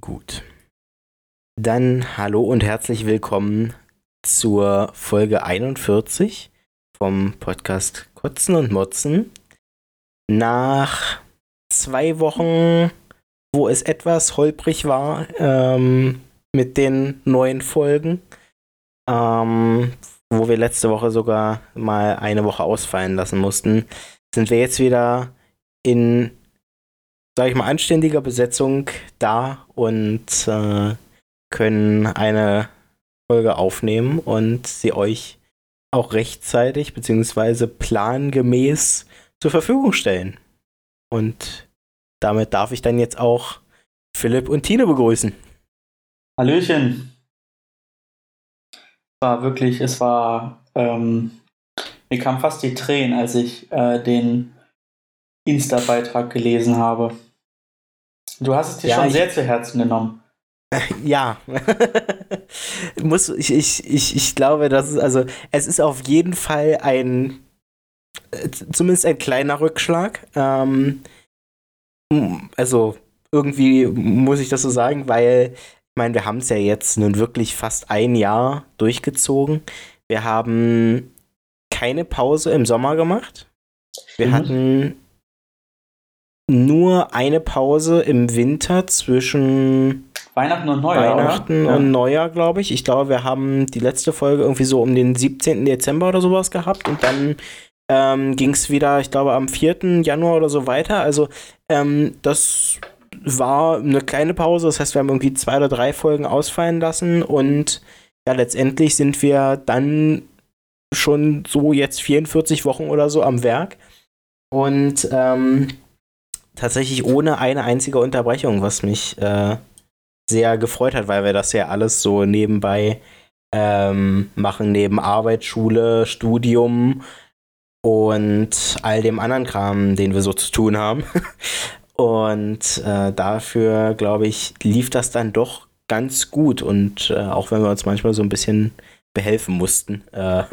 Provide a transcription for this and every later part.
Gut. Dann hallo und herzlich willkommen zur Folge 41 vom Podcast Kotzen und Motzen. Nach zwei Wochen, wo es etwas holprig war ähm, mit den neuen Folgen, ähm, wo wir letzte Woche sogar mal eine Woche ausfallen lassen mussten, sind wir jetzt wieder in, sag ich mal, anständiger Besetzung da und äh, können eine Folge aufnehmen und sie euch auch rechtzeitig bzw. plangemäß zur Verfügung stellen. Und damit darf ich dann jetzt auch Philipp und Tine begrüßen. Hallöchen. War wirklich, es war, ähm, mir kamen fast die Tränen, als ich äh, den Insta-Beitrag gelesen habe. Du hast es dir ja, schon sehr zu Herzen genommen. Ja, muss ich, ich, ich, ich glaube, dass es, also es ist auf jeden Fall ein äh, zumindest ein kleiner Rückschlag. Ähm, also irgendwie muss ich das so sagen, weil ich meine, wir haben es ja jetzt nun wirklich fast ein Jahr durchgezogen. Wir haben keine Pause im Sommer gemacht. Wir mhm. hatten nur eine Pause im Winter zwischen Weihnachten und Neujahr. Weihnachten oder? und ja. Neujahr, glaube ich. Ich glaube, wir haben die letzte Folge irgendwie so um den 17. Dezember oder sowas gehabt und dann ähm, ging es wieder, ich glaube, am 4. Januar oder so weiter. Also, ähm, das war eine kleine Pause. Das heißt, wir haben irgendwie zwei oder drei Folgen ausfallen lassen und ja, letztendlich sind wir dann schon so jetzt 44 Wochen oder so am Werk. Und ähm, tatsächlich ohne eine einzige Unterbrechung, was mich äh, sehr gefreut hat, weil wir das ja alles so nebenbei ähm, machen, neben Arbeit, Schule, Studium und all dem anderen Kram, den wir so zu tun haben. und äh, dafür, glaube ich, lief das dann doch ganz gut. Und äh, auch wenn wir uns manchmal so ein bisschen behelfen mussten äh,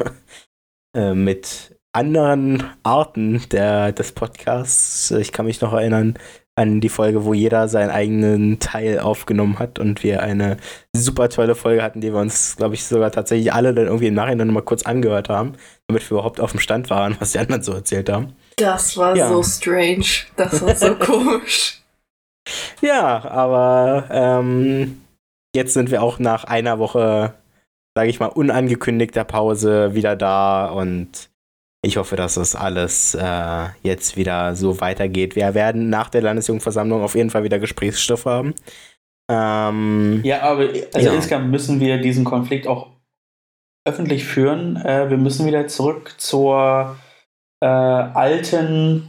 äh mit anderen Arten der, des Podcasts. Ich kann mich noch erinnern, an die Folge, wo jeder seinen eigenen Teil aufgenommen hat und wir eine super tolle Folge hatten, die wir uns, glaube ich, sogar tatsächlich alle dann irgendwie im Nachhinein mal kurz angehört haben, damit wir überhaupt auf dem Stand waren, was die anderen so erzählt haben. Das war ja. so strange. Das war so komisch. Ja, aber ähm, jetzt sind wir auch nach einer Woche, sage ich mal, unangekündigter Pause wieder da und ich hoffe, dass das alles äh, jetzt wieder so weitergeht. Wir werden nach der Landesjugendversammlung auf jeden Fall wieder Gesprächsstoff haben. Ähm, ja, aber also ja. insgesamt müssen wir diesen Konflikt auch öffentlich führen. Äh, wir müssen wieder zurück zur äh, alten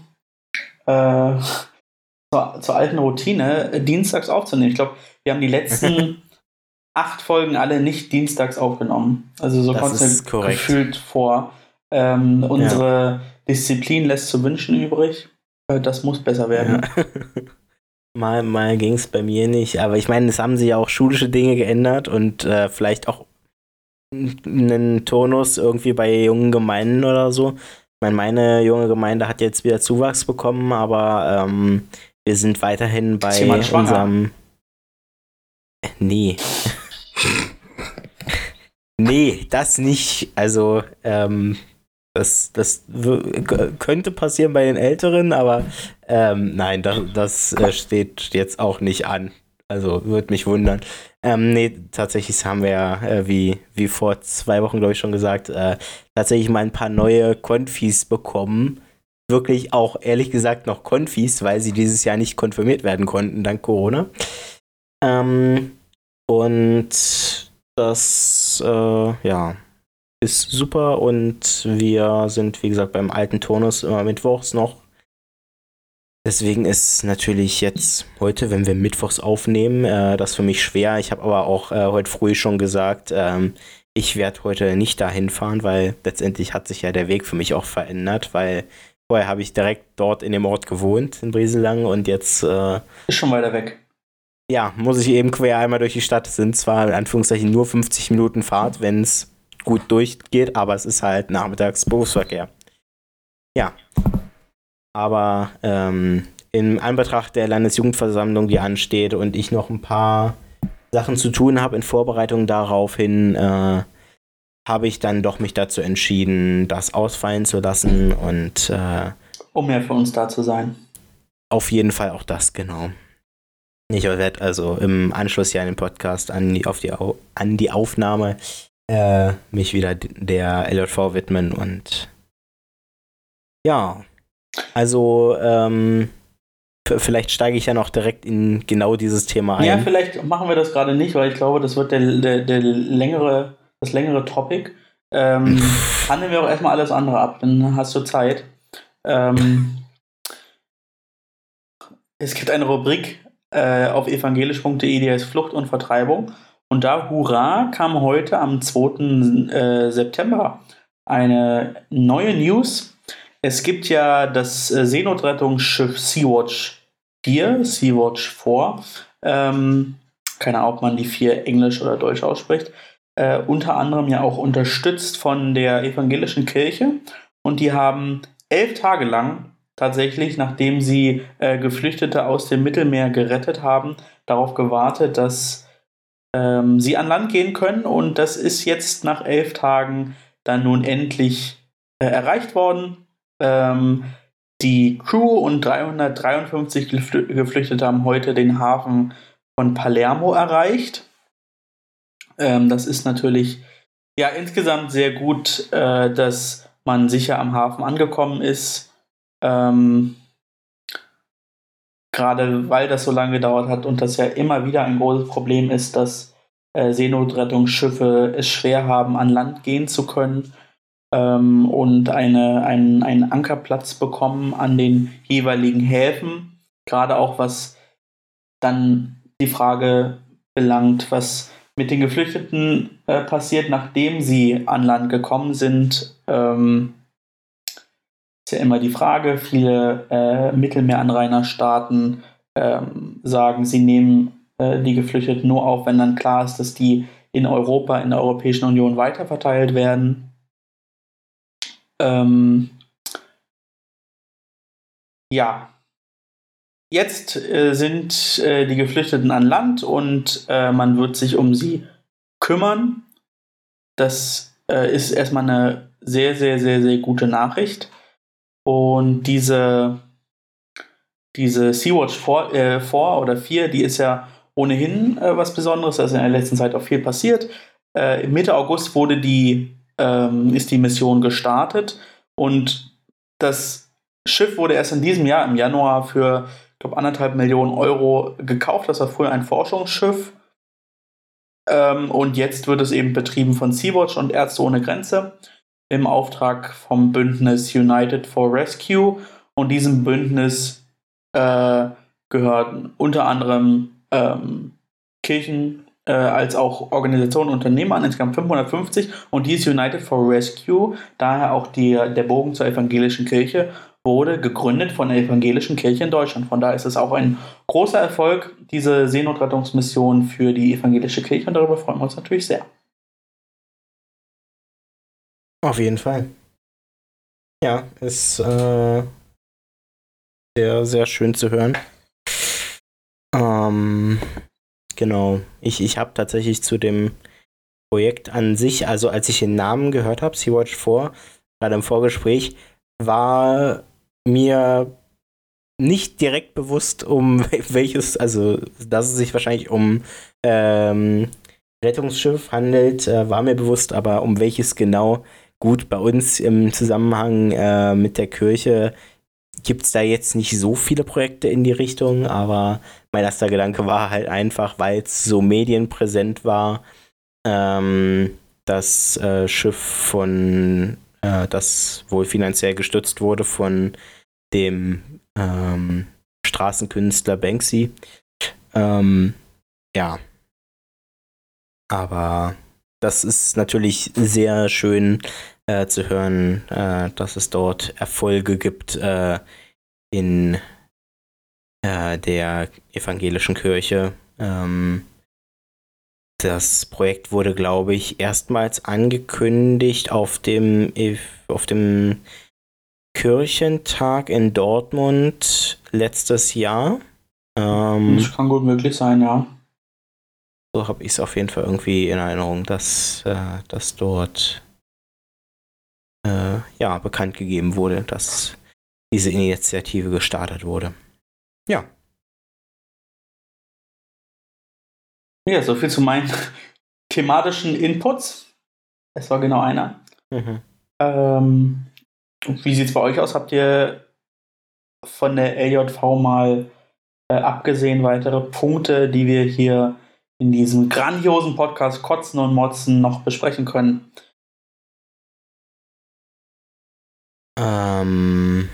äh, zur, zur, alten Routine, dienstags aufzunehmen. Ich glaube, wir haben die letzten acht Folgen alle nicht dienstags aufgenommen. Also so kommt es gefühlt vor. Ähm, unsere ja. Disziplin lässt zu wünschen übrig. Äh, das muss besser werden. Ja. mal mal ging es bei mir nicht, aber ich meine, es haben sich ja auch schulische Dinge geändert und äh, vielleicht auch einen Turnus irgendwie bei jungen Gemeinden oder so. Ich meine, meine junge Gemeinde hat jetzt wieder Zuwachs bekommen, aber ähm, wir sind weiterhin bei unserem. Nee. nee, das nicht. Also, ähm, das, das könnte passieren bei den Älteren, aber ähm, nein, das, das äh, steht jetzt auch nicht an. Also würde mich wundern. Ähm, nee, tatsächlich haben wir ja, äh, wie, wie vor zwei Wochen, glaube ich, schon gesagt, äh, tatsächlich mal ein paar neue Konfis bekommen. Wirklich auch, ehrlich gesagt, noch Konfis, weil sie dieses Jahr nicht konfirmiert werden konnten, dank Corona. Ähm, und das, äh, ja, ist super und wir sind, wie gesagt, beim alten Turnus immer mittwochs noch. Deswegen ist natürlich jetzt heute, wenn wir mittwochs aufnehmen, äh, das für mich schwer. Ich habe aber auch äh, heute früh schon gesagt, ähm, ich werde heute nicht dahin fahren, weil letztendlich hat sich ja der Weg für mich auch verändert, weil vorher habe ich direkt dort in dem Ort gewohnt, in Brieselang und jetzt. Äh, ist schon weiter weg. Ja, muss ich eben quer einmal durch die Stadt. Es sind zwar in Anführungszeichen nur 50 Minuten Fahrt, wenn es gut durchgeht, aber es ist halt nachmittags Berufsverkehr. Ja. Aber ähm, in Anbetracht der Landesjugendversammlung, die ansteht und ich noch ein paar Sachen zu tun habe in Vorbereitung daraufhin, äh, habe ich dann doch mich dazu entschieden, das ausfallen zu lassen und äh, um mehr für uns da zu sein. Auf jeden Fall auch das, genau. Ich werde also im Anschluss ja an den Podcast an die, auf die, an die Aufnahme äh, mich wieder der LJV widmen und ja, also ähm, vielleicht steige ich ja noch direkt in genau dieses Thema ein. Ja, vielleicht machen wir das gerade nicht, weil ich glaube, das wird der, der, der längere, das längere Topic. Ähm, handeln wir auch erstmal alles andere ab, dann hast du Zeit. Ähm, es gibt eine Rubrik äh, auf evangelisch.de, die heißt Flucht und Vertreibung. Und da, hurra, kam heute am 2. Äh, September eine neue News. Es gibt ja das äh, Seenotrettungsschiff Sea-Watch 4, Sea-Watch 4. Ähm, keine Ahnung, ob man die 4 Englisch oder Deutsch ausspricht. Äh, unter anderem ja auch unterstützt von der evangelischen Kirche. Und die haben elf Tage lang tatsächlich, nachdem sie äh, Geflüchtete aus dem Mittelmeer gerettet haben, darauf gewartet, dass ähm, sie an Land gehen können. Und das ist jetzt nach elf Tagen dann nun endlich äh, erreicht worden. Ähm, die Crew und 353 Geflüchtete haben heute den Hafen von Palermo erreicht. Ähm, das ist natürlich ja insgesamt sehr gut, äh, dass man sicher am Hafen angekommen ist. Ähm, Gerade weil das so lange gedauert hat und das ja immer wieder ein großes Problem ist, dass äh, Seenotrettungsschiffe es schwer haben, an Land gehen zu können ähm, und eine, ein, einen Ankerplatz bekommen an den jeweiligen Häfen. Gerade auch was dann die Frage belangt, was mit den Geflüchteten äh, passiert, nachdem sie an Land gekommen sind. Ähm, ist ja immer die Frage. Viele äh, Mittelmeeranrainerstaaten ähm, sagen, sie nehmen äh, die Geflüchteten nur auf, wenn dann klar ist, dass die in Europa, in der Europäischen Union weiterverteilt werden. Ähm, ja, jetzt äh, sind äh, die Geflüchteten an Land und äh, man wird sich um sie kümmern. Das äh, ist erstmal eine sehr, sehr, sehr, sehr gute Nachricht. Und diese, diese Sea-Watch 4, äh, 4 oder 4, die ist ja ohnehin äh, was Besonderes. Da ist in der letzten Zeit auch viel passiert. Äh, Mitte August wurde die, ähm, ist die Mission gestartet und das Schiff wurde erst in diesem Jahr, im Januar, für, ich glaube, anderthalb Millionen Euro gekauft. Das war früher ein Forschungsschiff. Ähm, und jetzt wird es eben betrieben von Sea-Watch und Ärzte ohne Grenze im Auftrag vom Bündnis United for Rescue. Und diesem Bündnis äh, gehören unter anderem ähm, Kirchen äh, als auch Organisationen, Unternehmen an, insgesamt 550. Und dieses United for Rescue, daher auch die, der Bogen zur evangelischen Kirche, wurde gegründet von der evangelischen Kirche in Deutschland. Von daher ist es auch ein großer Erfolg, diese Seenotrettungsmission für die evangelische Kirche. Und darüber freuen wir uns natürlich sehr. Auf jeden Fall. Ja, ist äh, sehr, sehr schön zu hören. Ähm, genau. Ich, ich habe tatsächlich zu dem Projekt an sich, also als ich den Namen gehört habe, Sea-Watch 4, gerade im Vorgespräch, war mir nicht direkt bewusst, um welches, also dass es sich wahrscheinlich um ähm, Rettungsschiff handelt, äh, war mir bewusst, aber um welches genau Gut, bei uns im Zusammenhang äh, mit der Kirche gibt es da jetzt nicht so viele Projekte in die Richtung, aber mein erster Gedanke war halt einfach, weil es so medienpräsent war, ähm, das äh, Schiff von, äh, das wohl finanziell gestützt wurde von dem ähm, Straßenkünstler Banksy. Ähm, ja. Aber das ist natürlich sehr schön äh, zu hören, äh, dass es dort Erfolge gibt äh, in äh, der evangelischen Kirche. Ähm, das Projekt wurde, glaube ich, erstmals angekündigt auf dem, auf dem Kirchentag in Dortmund letztes Jahr. Ähm, das kann gut möglich sein, ja. So habe ich es auf jeden Fall irgendwie in Erinnerung, dass, äh, dass dort äh, ja, bekannt gegeben wurde, dass diese Initiative gestartet wurde. Ja. Ja, soviel zu meinen thematischen Inputs. Es war genau einer. Mhm. Ähm, wie sieht es bei euch aus? Habt ihr von der LJV mal äh, abgesehen weitere Punkte, die wir hier in diesem grandiosen Podcast Kotzen und Motzen noch besprechen können? Ähm,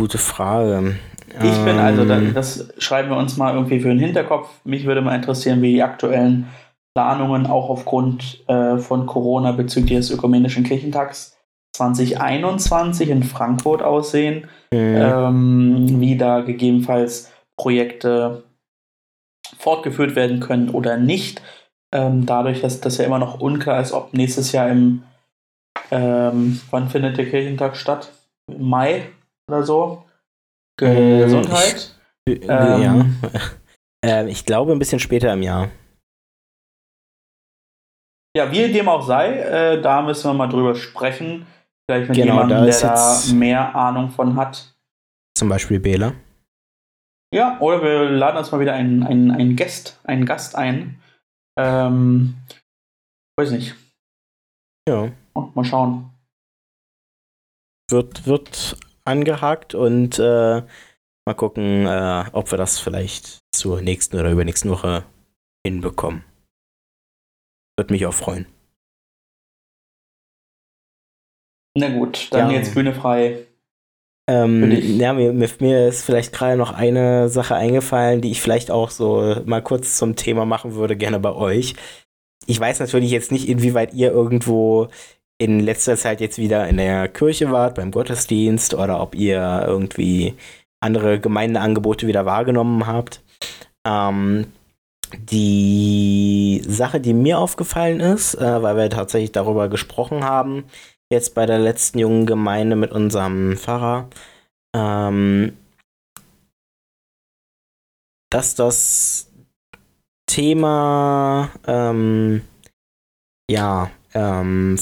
gute Frage. Ich bin also, ähm, das schreiben wir uns mal irgendwie für den Hinterkopf. Mich würde mal interessieren, wie die aktuellen Planungen auch aufgrund äh, von Corona bezüglich des Ökumenischen Kirchentags 2021 in Frankfurt aussehen, mhm. ähm, wie da gegebenenfalls Projekte fortgeführt werden können oder nicht. Ähm, dadurch, dass das ja immer noch unklar ist, ob nächstes Jahr im, ähm, wann findet der Kirchentag statt? Im Mai oder so? Gesundheit? Ich, ähm, ja. Ähm, ich glaube ein bisschen später im Jahr. Ja, wie dem auch sei, äh, da müssen wir mal drüber sprechen. Vielleicht mit genau, jemandem, der da mehr Ahnung von hat. Zum Beispiel Bela. Ja, oder wir laden uns mal wieder einen, einen, einen Gast, einen Gast ein. Ähm, weiß nicht. Ja. Mal schauen. Wird, wird angehakt und äh, mal gucken, äh, ob wir das vielleicht zur nächsten oder übernächsten Woche hinbekommen. Würde mich auch freuen. Na gut, dann ja. jetzt Bühne frei. Ähm, ja, mir, mir, ist vielleicht gerade noch eine Sache eingefallen, die ich vielleicht auch so mal kurz zum Thema machen würde, gerne bei euch. Ich weiß natürlich jetzt nicht, inwieweit ihr irgendwo in letzter Zeit jetzt wieder in der Kirche wart, beim Gottesdienst oder ob ihr irgendwie andere Gemeindeangebote wieder wahrgenommen habt. Ähm, die Sache, die mir aufgefallen ist, äh, weil wir tatsächlich darüber gesprochen haben, jetzt bei der letzten jungen Gemeinde mit unserem Pfarrer, ähm, dass das Thema, ähm, ja, ähm,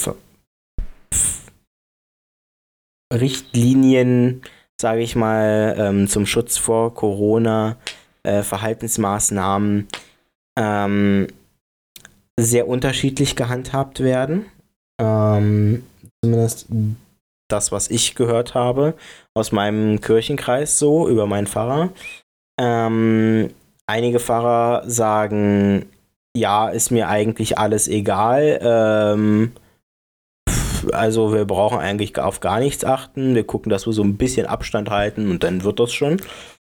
Richtlinien, sage ich mal, ähm, zum Schutz vor Corona, äh, Verhaltensmaßnahmen ähm, sehr unterschiedlich gehandhabt werden. Ähm, zumindest das, was ich gehört habe, aus meinem Kirchenkreis so, über meinen Pfarrer. Ähm, einige Pfarrer sagen, ja, ist mir eigentlich alles egal. Ähm, also wir brauchen eigentlich auf gar nichts achten. Wir gucken, dass wir so ein bisschen Abstand halten und dann wird das schon.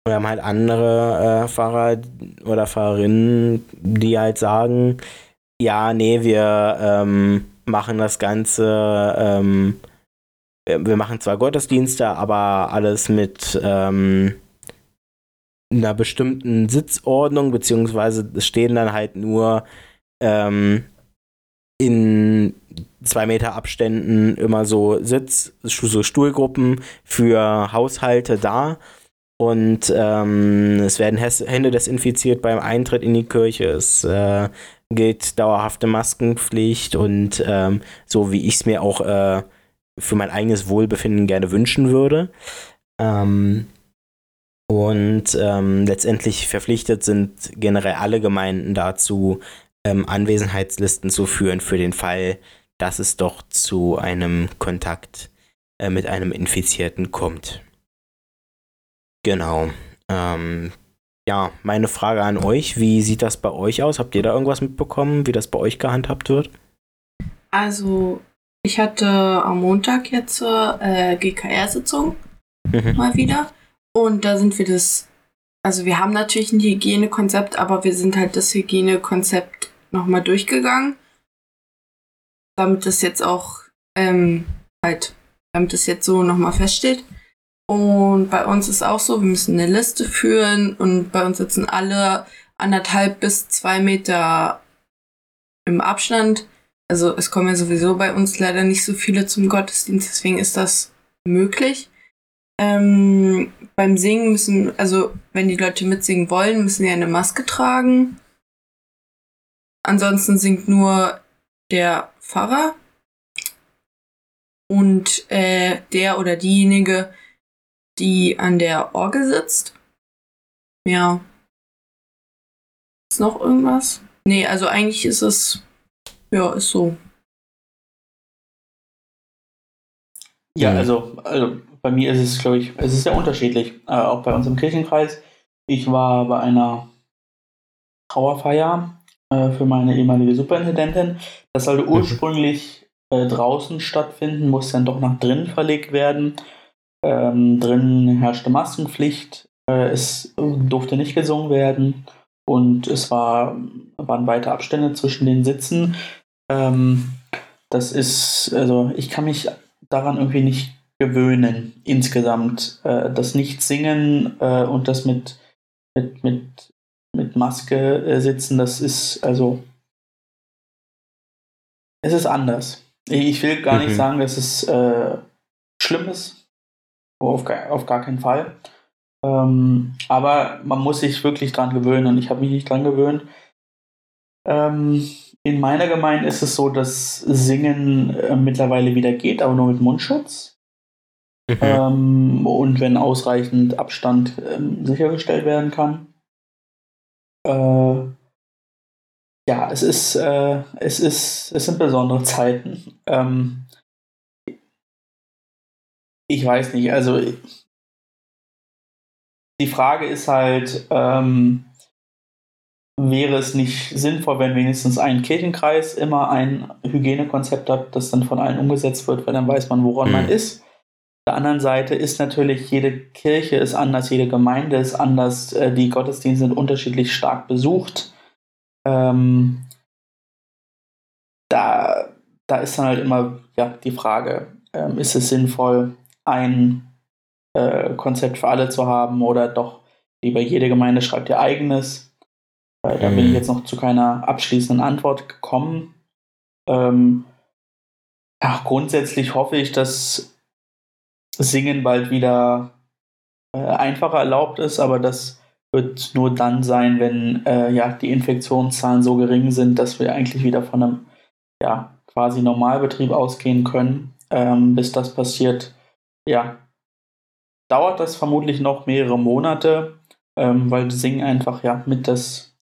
Wir haben halt andere äh, Fahrer oder Fahrerinnen, die halt sagen, ja, nee, wir ähm, machen das Ganze, ähm, wir machen zwar Gottesdienste, aber alles mit ähm, einer bestimmten Sitzordnung, beziehungsweise es stehen dann halt nur ähm, in zwei Meter Abständen immer so Sitz, so Stuhlgruppen für Haushalte da und ähm, es werden Hände desinfiziert beim Eintritt in die Kirche. Es äh, gilt dauerhafte Maskenpflicht und ähm, so wie ich es mir auch äh, für mein eigenes Wohlbefinden gerne wünschen würde. Ähm, und ähm, letztendlich verpflichtet sind generell alle Gemeinden dazu, ähm, Anwesenheitslisten zu führen für den Fall, dass es doch zu einem Kontakt äh, mit einem Infizierten kommt. Genau. Ähm, ja, meine Frage an euch, wie sieht das bei euch aus? Habt ihr da irgendwas mitbekommen, wie das bei euch gehandhabt wird? Also, ich hatte am Montag jetzt zur äh, GKR-Sitzung mhm. mal wieder. Und da sind wir das, also wir haben natürlich ein Hygienekonzept, aber wir sind halt das Hygienekonzept nochmal durchgegangen. Damit das jetzt auch ähm, halt, damit das jetzt so nochmal feststeht. Und bei uns ist auch so, wir müssen eine Liste führen und bei uns sitzen alle anderthalb bis zwei Meter im Abstand. also es kommen ja sowieso bei uns leider nicht so viele zum Gottesdienst, deswegen ist das möglich. Ähm, beim Singen müssen, also wenn die Leute mitsingen wollen, müssen sie eine Maske tragen. Ansonsten singt nur der Pfarrer und äh, der oder diejenige, die an der Orgel sitzt. Ja. Ist noch irgendwas? Nee, also eigentlich ist es, ja, ist so. Ja, also, also bei mir ist es, glaube ich, es ist sehr unterschiedlich. Äh, auch bei uns im Kirchenkreis. Ich war bei einer Trauerfeier äh, für meine ehemalige Superintendentin. Das sollte mhm. ursprünglich äh, draußen stattfinden, muss dann doch nach drinnen verlegt werden. Ähm, drinnen herrschte Maskenpflicht. Äh, es durfte nicht gesungen werden und es war, waren weite Abstände zwischen den Sitzen. Ähm, das ist, also ich kann mich daran irgendwie nicht gewöhnen, insgesamt. Äh, das Nicht-Singen äh, und das mit, mit, mit, mit Maske äh, sitzen, das ist also. Es ist anders. Ich will gar mhm. nicht sagen, dass es äh, schlimm ist. Auf, auf gar keinen Fall. Ähm, aber man muss sich wirklich dran gewöhnen und ich habe mich nicht dran gewöhnt. Ähm, in meiner Gemeinde ist es so, dass Singen äh, mittlerweile wieder geht, aber nur mit Mundschutz. Mhm. Ähm, und wenn ausreichend Abstand ähm, sichergestellt werden kann. Äh, ja, es ist, äh, es ist, es sind besondere Zeiten. Ähm, ich weiß nicht, also die Frage ist halt, ähm, wäre es nicht sinnvoll, wenn wenigstens ein Kirchenkreis immer ein Hygienekonzept hat, das dann von allen umgesetzt wird, weil dann weiß man, woran mhm. man ist. Auf der anderen Seite ist natürlich, jede Kirche ist anders, jede Gemeinde ist anders, äh, die Gottesdienste sind unterschiedlich stark besucht. Ähm, da, da ist dann halt immer ja, die Frage, ähm, ist es sinnvoll, ein äh, Konzept für alle zu haben oder doch lieber jede Gemeinde schreibt ihr eigenes. Äh, da mhm. bin ich mhm. jetzt noch zu keiner abschließenden Antwort gekommen. Ähm, ja, grundsätzlich hoffe ich, dass Singen bald wieder äh, einfacher erlaubt ist, aber das wird nur dann sein, wenn äh, ja, die Infektionszahlen so gering sind, dass wir eigentlich wieder von einem ja, quasi Normalbetrieb ausgehen können. Ähm, bis das passiert, ja, dauert das vermutlich noch mehrere Monate, ähm, weil Sing einfach ja mit das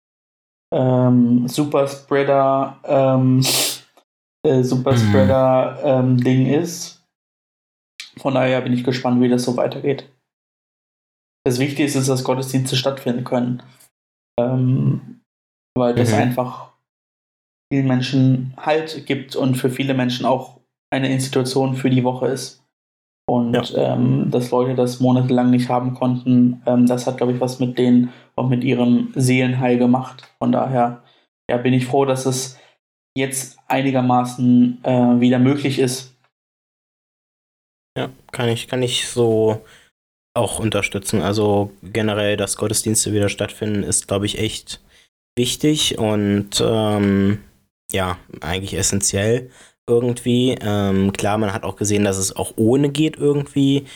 ähm, Superspreader ähm, äh, Superspreader ähm, Ding ist. Von daher bin ich gespannt, wie das so weitergeht. Das Wichtige ist, dass Gottesdienste stattfinden können. Ähm, weil das mhm. einfach vielen Menschen Halt gibt und für viele Menschen auch eine Institution für die Woche ist. Und ja. ähm, dass Leute das monatelang nicht haben konnten, ähm, das hat, glaube ich, was mit denen und mit ihrem Seelenheil gemacht. Von daher ja, bin ich froh, dass es jetzt einigermaßen äh, wieder möglich ist. Ja, kann ich, kann ich so auch unterstützen. Also generell, dass Gottesdienste wieder stattfinden, ist, glaube ich, echt wichtig und ähm, ja, eigentlich essentiell irgendwie. Ähm, klar, man hat auch gesehen, dass es auch ohne geht irgendwie.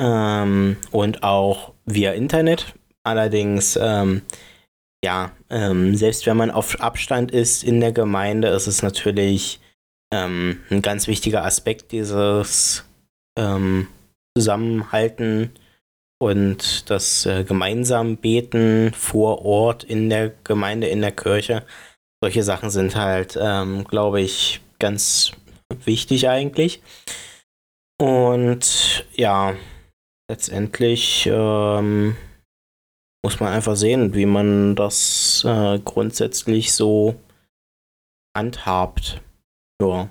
Ähm, und auch via Internet. Allerdings, ähm, ja, ähm, selbst wenn man auf Abstand ist in der Gemeinde, ist es natürlich ähm, ein ganz wichtiger Aspekt dieses ähm, Zusammenhalten und das äh, gemeinsam Beten vor Ort in der Gemeinde, in der Kirche. Solche Sachen sind halt, glaube ich, ganz wichtig eigentlich. Und ja, letztendlich ähm, muss man einfach sehen, wie man das äh, grundsätzlich so handhabt. Ja.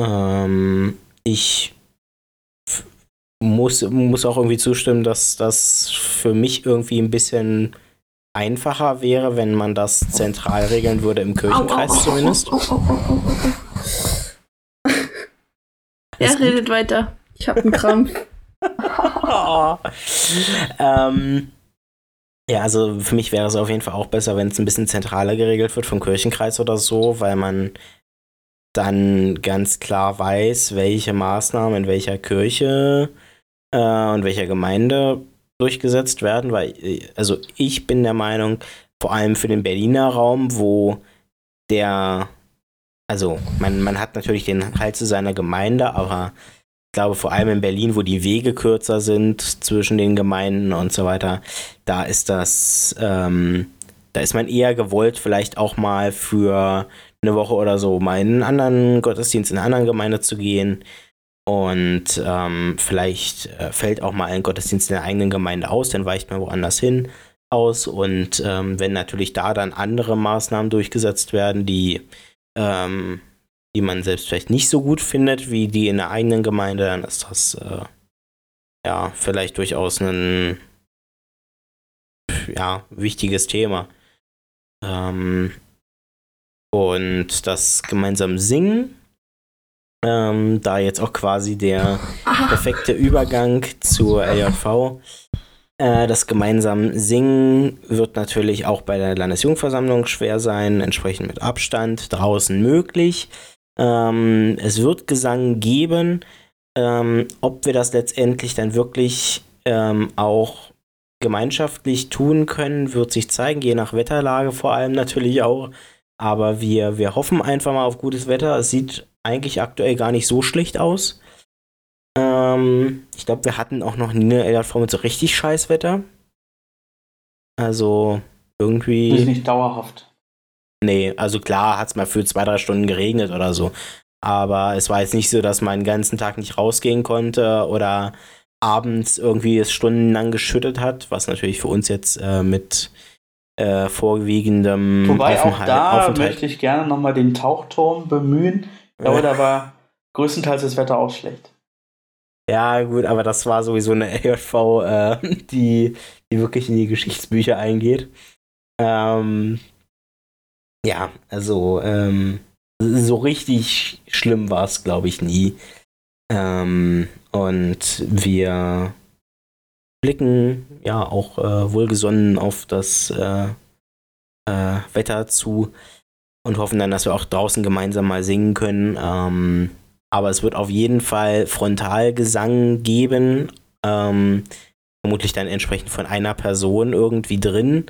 Ähm, ich muss, muss auch irgendwie zustimmen, dass das für mich irgendwie ein bisschen einfacher wäre, wenn man das zentral regeln würde, im Kirchenkreis zumindest. Er redet weiter. Ich habe einen Krampf. ähm, ja, also für mich wäre es auf jeden Fall auch besser, wenn es ein bisschen zentraler geregelt wird vom Kirchenkreis oder so, weil man dann ganz klar weiß, welche Maßnahmen in welcher Kirche äh, und welcher Gemeinde durchgesetzt werden, weil, also ich bin der Meinung, vor allem für den Berliner Raum, wo der, also man, man hat natürlich den Halt zu seiner Gemeinde, aber ich glaube vor allem in Berlin, wo die Wege kürzer sind zwischen den Gemeinden und so weiter, da ist das, ähm, da ist man eher gewollt, vielleicht auch mal für eine Woche oder so mal in einen anderen Gottesdienst in einer anderen Gemeinde zu gehen. Und ähm, vielleicht äh, fällt auch mal ein Gottesdienst in der eigenen Gemeinde aus, dann weicht man woanders hin aus. Und ähm, wenn natürlich da dann andere Maßnahmen durchgesetzt werden, die, ähm, die man selbst vielleicht nicht so gut findet wie die in der eigenen Gemeinde, dann ist das äh, ja vielleicht durchaus ein ja, wichtiges Thema. Ähm, und das gemeinsam Singen, ähm, da jetzt auch quasi der perfekte Übergang zur LJV. Äh, das gemeinsam Singen wird natürlich auch bei der Landesjugendversammlung schwer sein, entsprechend mit Abstand draußen möglich. Ähm, es wird Gesang geben. Ähm, ob wir das letztendlich dann wirklich ähm, auch gemeinschaftlich tun können, wird sich zeigen, je nach Wetterlage vor allem natürlich auch. Aber wir, wir hoffen einfach mal auf gutes Wetter. Es sieht eigentlich aktuell gar nicht so schlecht aus. Ähm, ich glaube, wir hatten auch noch nie eine LJV mit so richtig scheiß Wetter. Also irgendwie. Ist nicht dauerhaft. Nee, also klar hat es mal für zwei, drei Stunden geregnet oder so. Aber es war jetzt nicht so, dass man den ganzen Tag nicht rausgehen konnte oder abends irgendwie es stundenlang geschüttet hat, was natürlich für uns jetzt äh, mit äh, vorwiegendem Wobei auch da möchte ich gerne nochmal den Tauchturm bemühen. Aber da war größtenteils das Wetter auch schlecht. Ja, gut, aber das war sowieso eine LJV, äh, die, die wirklich in die Geschichtsbücher eingeht. Ähm, ja, also ähm, so richtig schlimm war es, glaube ich, nie. Ähm, und wir blicken ja auch äh, wohlgesonnen auf das äh, äh, Wetter zu und hoffen dann, dass wir auch draußen gemeinsam mal singen können. Ähm, aber es wird auf jeden Fall Frontalgesang geben. Ähm, vermutlich dann entsprechend von einer Person irgendwie drin.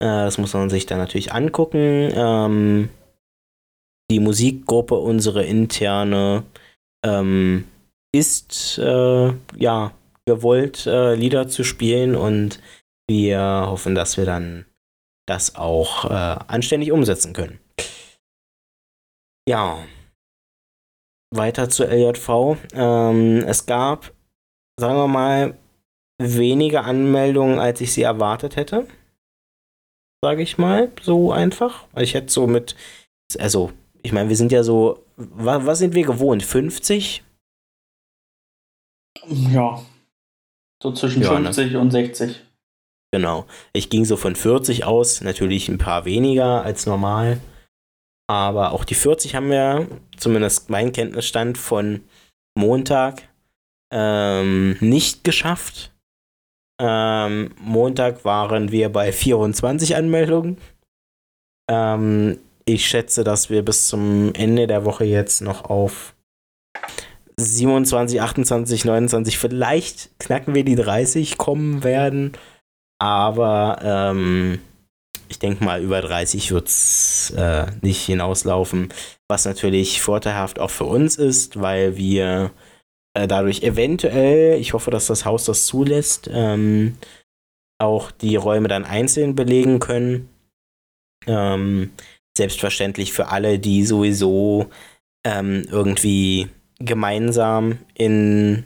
Äh, das muss man sich dann natürlich angucken. Ähm, die Musikgruppe, unsere interne, ähm, ist äh, ja gewollt, äh, Lieder zu spielen und wir hoffen, dass wir dann das auch äh, anständig umsetzen können. Ja. Weiter zur LJV. Ähm, es gab, sagen wir mal, weniger Anmeldungen, als ich sie erwartet hätte. Sage ich mal, so einfach. Ich hätte so mit, also, ich meine, wir sind ja so, was, was sind wir gewohnt? 50? Ja, so zwischen ja, 50 ne? und 60. Genau. Ich ging so von 40 aus, natürlich ein paar weniger als normal. Aber auch die 40 haben wir, zumindest mein Kenntnisstand von Montag, ähm, nicht geschafft. Ähm, Montag waren wir bei 24 Anmeldungen. Ähm, ich schätze, dass wir bis zum Ende der Woche jetzt noch auf 27, 28, 29, vielleicht knacken wir die 30 kommen werden. Aber ähm, ich denke mal, über 30 wird es äh, nicht hinauslaufen. Was natürlich vorteilhaft auch für uns ist, weil wir äh, dadurch eventuell, ich hoffe, dass das Haus das zulässt, ähm, auch die Räume dann einzeln belegen können. Ähm, selbstverständlich für alle, die sowieso ähm, irgendwie gemeinsam in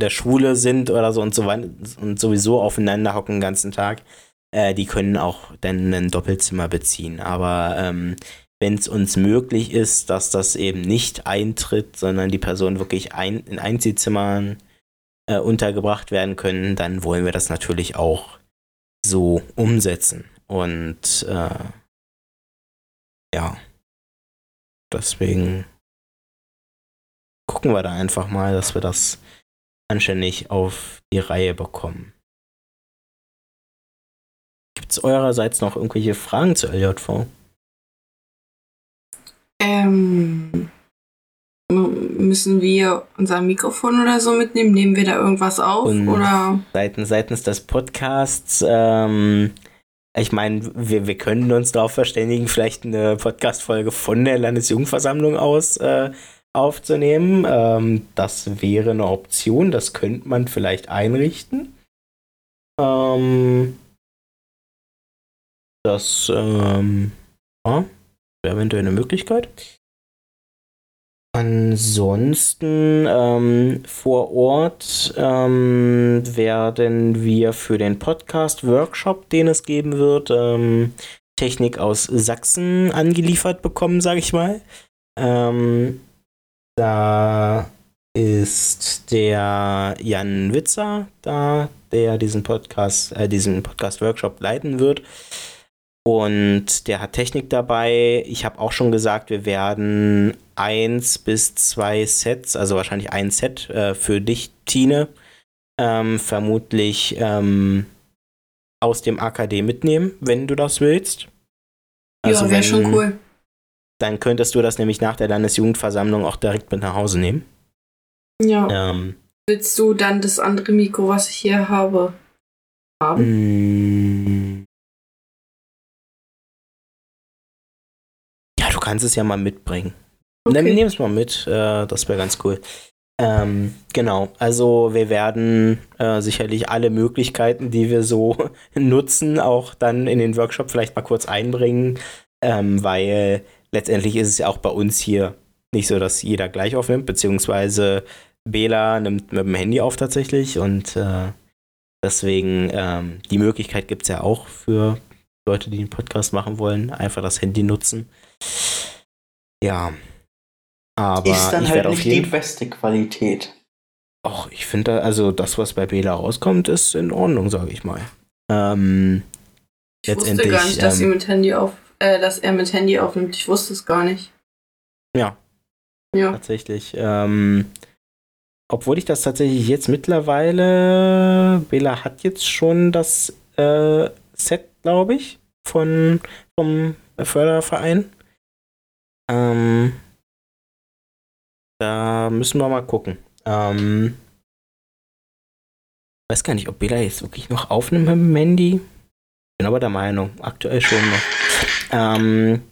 der Schule sind oder so und so und sowieso aufeinander hocken den ganzen Tag, äh, die können auch dann ein Doppelzimmer beziehen. Aber ähm, wenn es uns möglich ist, dass das eben nicht eintritt, sondern die Personen wirklich ein, in Einzelzimmern äh, untergebracht werden können, dann wollen wir das natürlich auch so umsetzen. Und äh, ja, deswegen gucken wir da einfach mal, dass wir das anständig auf die Reihe bekommen. Gibt es eurerseits noch irgendwelche Fragen zur LJV? Ähm, müssen wir unser Mikrofon oder so mitnehmen? Nehmen wir da irgendwas auf? Und oder? Seitens, seitens des Podcasts, ähm, ich meine, wir, wir können uns darauf verständigen, vielleicht eine Podcast-Folge von der Landesjugendversammlung aus äh, aufzunehmen. Ähm, das wäre eine Option, das könnte man vielleicht einrichten. Ähm, das ähm, ja, wäre eventuell eine Möglichkeit. Ansonsten ähm, vor Ort ähm, werden wir für den Podcast-Workshop, den es geben wird, ähm, Technik aus Sachsen angeliefert bekommen, sage ich mal. Ähm, da ist der Jan Witzer da, der diesen Podcast, äh, diesen Podcast-Workshop leiten wird. Und der hat Technik dabei. Ich habe auch schon gesagt, wir werden eins bis zwei Sets, also wahrscheinlich ein Set äh, für dich, Tine, ähm, vermutlich ähm, aus dem AKD mitnehmen, wenn du das willst. Also ja, wäre schon cool. Dann könntest du das nämlich nach der Landesjugendversammlung auch direkt mit nach Hause nehmen. Ja. Ähm, Willst du dann das andere Mikro, was ich hier habe, haben? Kannst es ja mal mitbringen. Okay. Nimm es mal mit, äh, das wäre ganz cool. Ähm, genau, also wir werden äh, sicherlich alle Möglichkeiten, die wir so nutzen, auch dann in den Workshop vielleicht mal kurz einbringen, ähm, weil letztendlich ist es ja auch bei uns hier nicht so, dass jeder gleich aufnimmt, beziehungsweise Bela nimmt mit dem Handy auf tatsächlich und äh, deswegen ähm, die Möglichkeit gibt es ja auch für Leute, die einen Podcast machen wollen, einfach das Handy nutzen. Ja. Aber ist dann halt nicht die beste Qualität. Ach, ich finde, also das, was bei Bela rauskommt, ist in Ordnung, sage ich mal. Ähm, ich letztendlich, wusste gar nicht, dass, ähm, mit Handy auf, äh, dass er mit Handy aufnimmt. Ich wusste es gar nicht. Ja. Ja. Tatsächlich. Ähm, obwohl ich das tatsächlich jetzt mittlerweile, Bela hat jetzt schon das äh, Set, glaube ich, von, vom Förderverein. Ähm, da müssen wir mal gucken. Ähm, weiß gar nicht, ob Bela jetzt wirklich noch aufnimmt mit dem Handy. Bin aber der Meinung, aktuell schon noch. Ähm,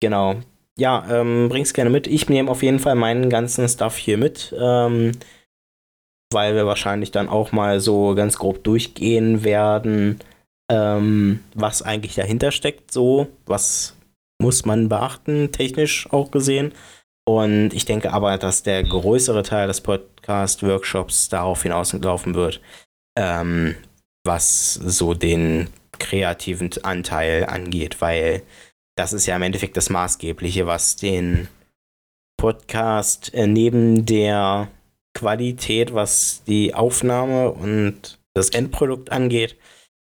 genau. Ja, ähm, bring's gerne mit. Ich nehme auf jeden Fall meinen ganzen Stuff hier mit. Ähm, weil wir wahrscheinlich dann auch mal so ganz grob durchgehen werden, ähm, was eigentlich dahinter steckt, so, was muss man beachten, technisch auch gesehen. Und ich denke aber, dass der größere Teil des Podcast-Workshops darauf hinauslaufen wird, ähm, was so den kreativen Anteil angeht, weil das ist ja im Endeffekt das Maßgebliche, was den Podcast äh, neben der Qualität, was die Aufnahme und das Endprodukt angeht,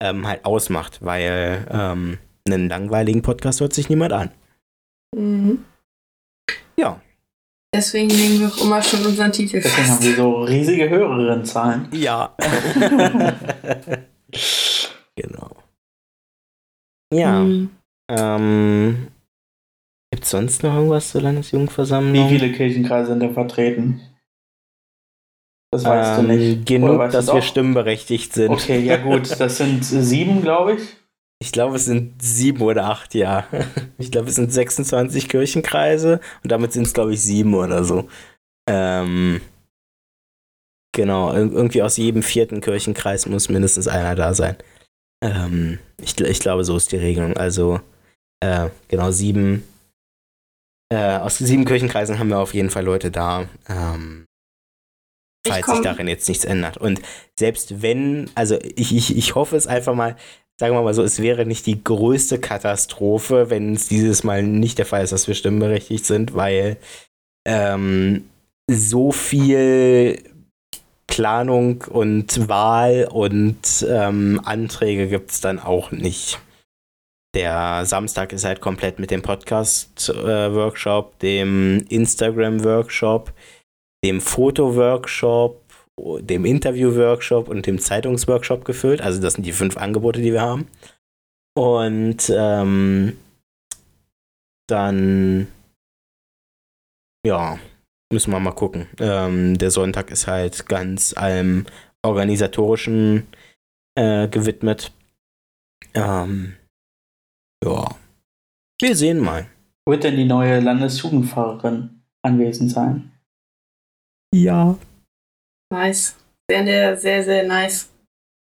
ähm, halt ausmacht, weil ähm, einen langweiligen Podcast hört sich niemand an. Mhm. Ja. Deswegen nehmen wir auch immer schon unseren Titel Deswegen fest. haben wir so riesige Hörerinnenzahlen. Ja. genau. Ja. Mhm. Ähm, Gibt es sonst noch irgendwas zur Landesjugendversammlung? Wie viele Kirchenkreise sind da vertreten? Das weißt ähm, du nicht. Genug, dass wir stimmberechtigt sind. Okay, ja gut. Das sind sieben, glaube ich. Ich glaube, es sind sieben oder acht, ja. Ich glaube, es sind 26 Kirchenkreise und damit sind es, glaube ich, sieben oder so. Ähm, genau, irgendwie aus jedem vierten Kirchenkreis muss mindestens einer da sein. Ähm, ich, ich glaube, so ist die Regelung. Also, äh, genau, sieben. Äh, aus sieben Kirchenkreisen haben wir auf jeden Fall Leute da. Ähm, falls sich darin jetzt nichts ändert. Und selbst wenn, also ich, ich, ich hoffe es einfach mal, sagen wir mal so, es wäre nicht die größte Katastrophe, wenn es dieses Mal nicht der Fall ist, dass wir stimmberechtigt sind, weil ähm, so viel Planung und Wahl und ähm, Anträge gibt es dann auch nicht. Der Samstag ist halt komplett mit dem Podcast-Workshop, äh, dem Instagram-Workshop, dem Foto-Workshop, dem Interview-Workshop und dem Zeitungsworkshop gefüllt. Also das sind die fünf Angebote, die wir haben. Und ähm, dann, ja, müssen wir mal gucken. Ähm, der Sonntag ist halt ganz allem organisatorischen äh, gewidmet. Ähm, ja. Wir sehen mal. Wird denn die neue Landesjugendfahrerin anwesend sein? Ja. Nice. Sehr, sehr, sehr nice.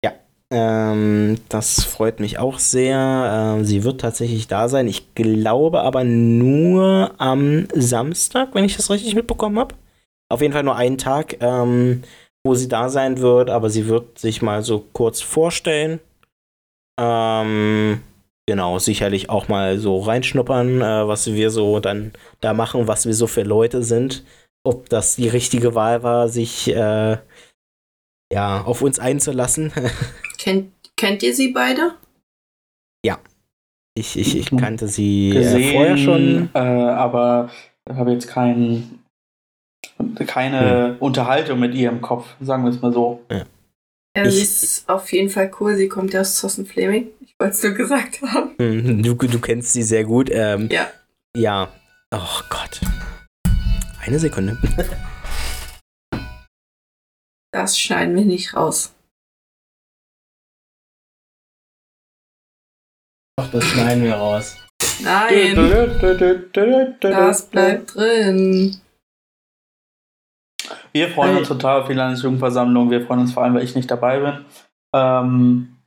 Ja, ähm, das freut mich auch sehr. Ähm, sie wird tatsächlich da sein. Ich glaube aber nur am Samstag, wenn ich das richtig mitbekommen habe. Auf jeden Fall nur einen Tag, ähm, wo sie da sein wird, aber sie wird sich mal so kurz vorstellen. Ähm, genau, sicherlich auch mal so reinschnuppern, äh, was wir so dann da machen, was wir so für Leute sind ob das die richtige Wahl war, sich äh, ja, auf uns einzulassen. kennt, kennt ihr sie beide? Ja. Ich, ich, ich kannte sie Gesehen, äh, vorher schon. Äh, aber habe jetzt kein, keine hm. Unterhaltung mit ihr im Kopf, sagen wir es mal so. Ja. Ja, sie ist auf jeden Fall cool. Sie kommt ja aus Zossen Fleming. Ich wollte es nur gesagt haben. Hm, du, du kennst sie sehr gut. Ähm, ja. Ja. Oh Gott. Eine Sekunde. Das schneiden wir nicht raus. Ach, das schneiden wir raus. Nein. Das bleibt drin. Wir freuen uns total auf die Landesjugendversammlung. Wir freuen uns vor allem, weil ich nicht dabei bin. Ähm,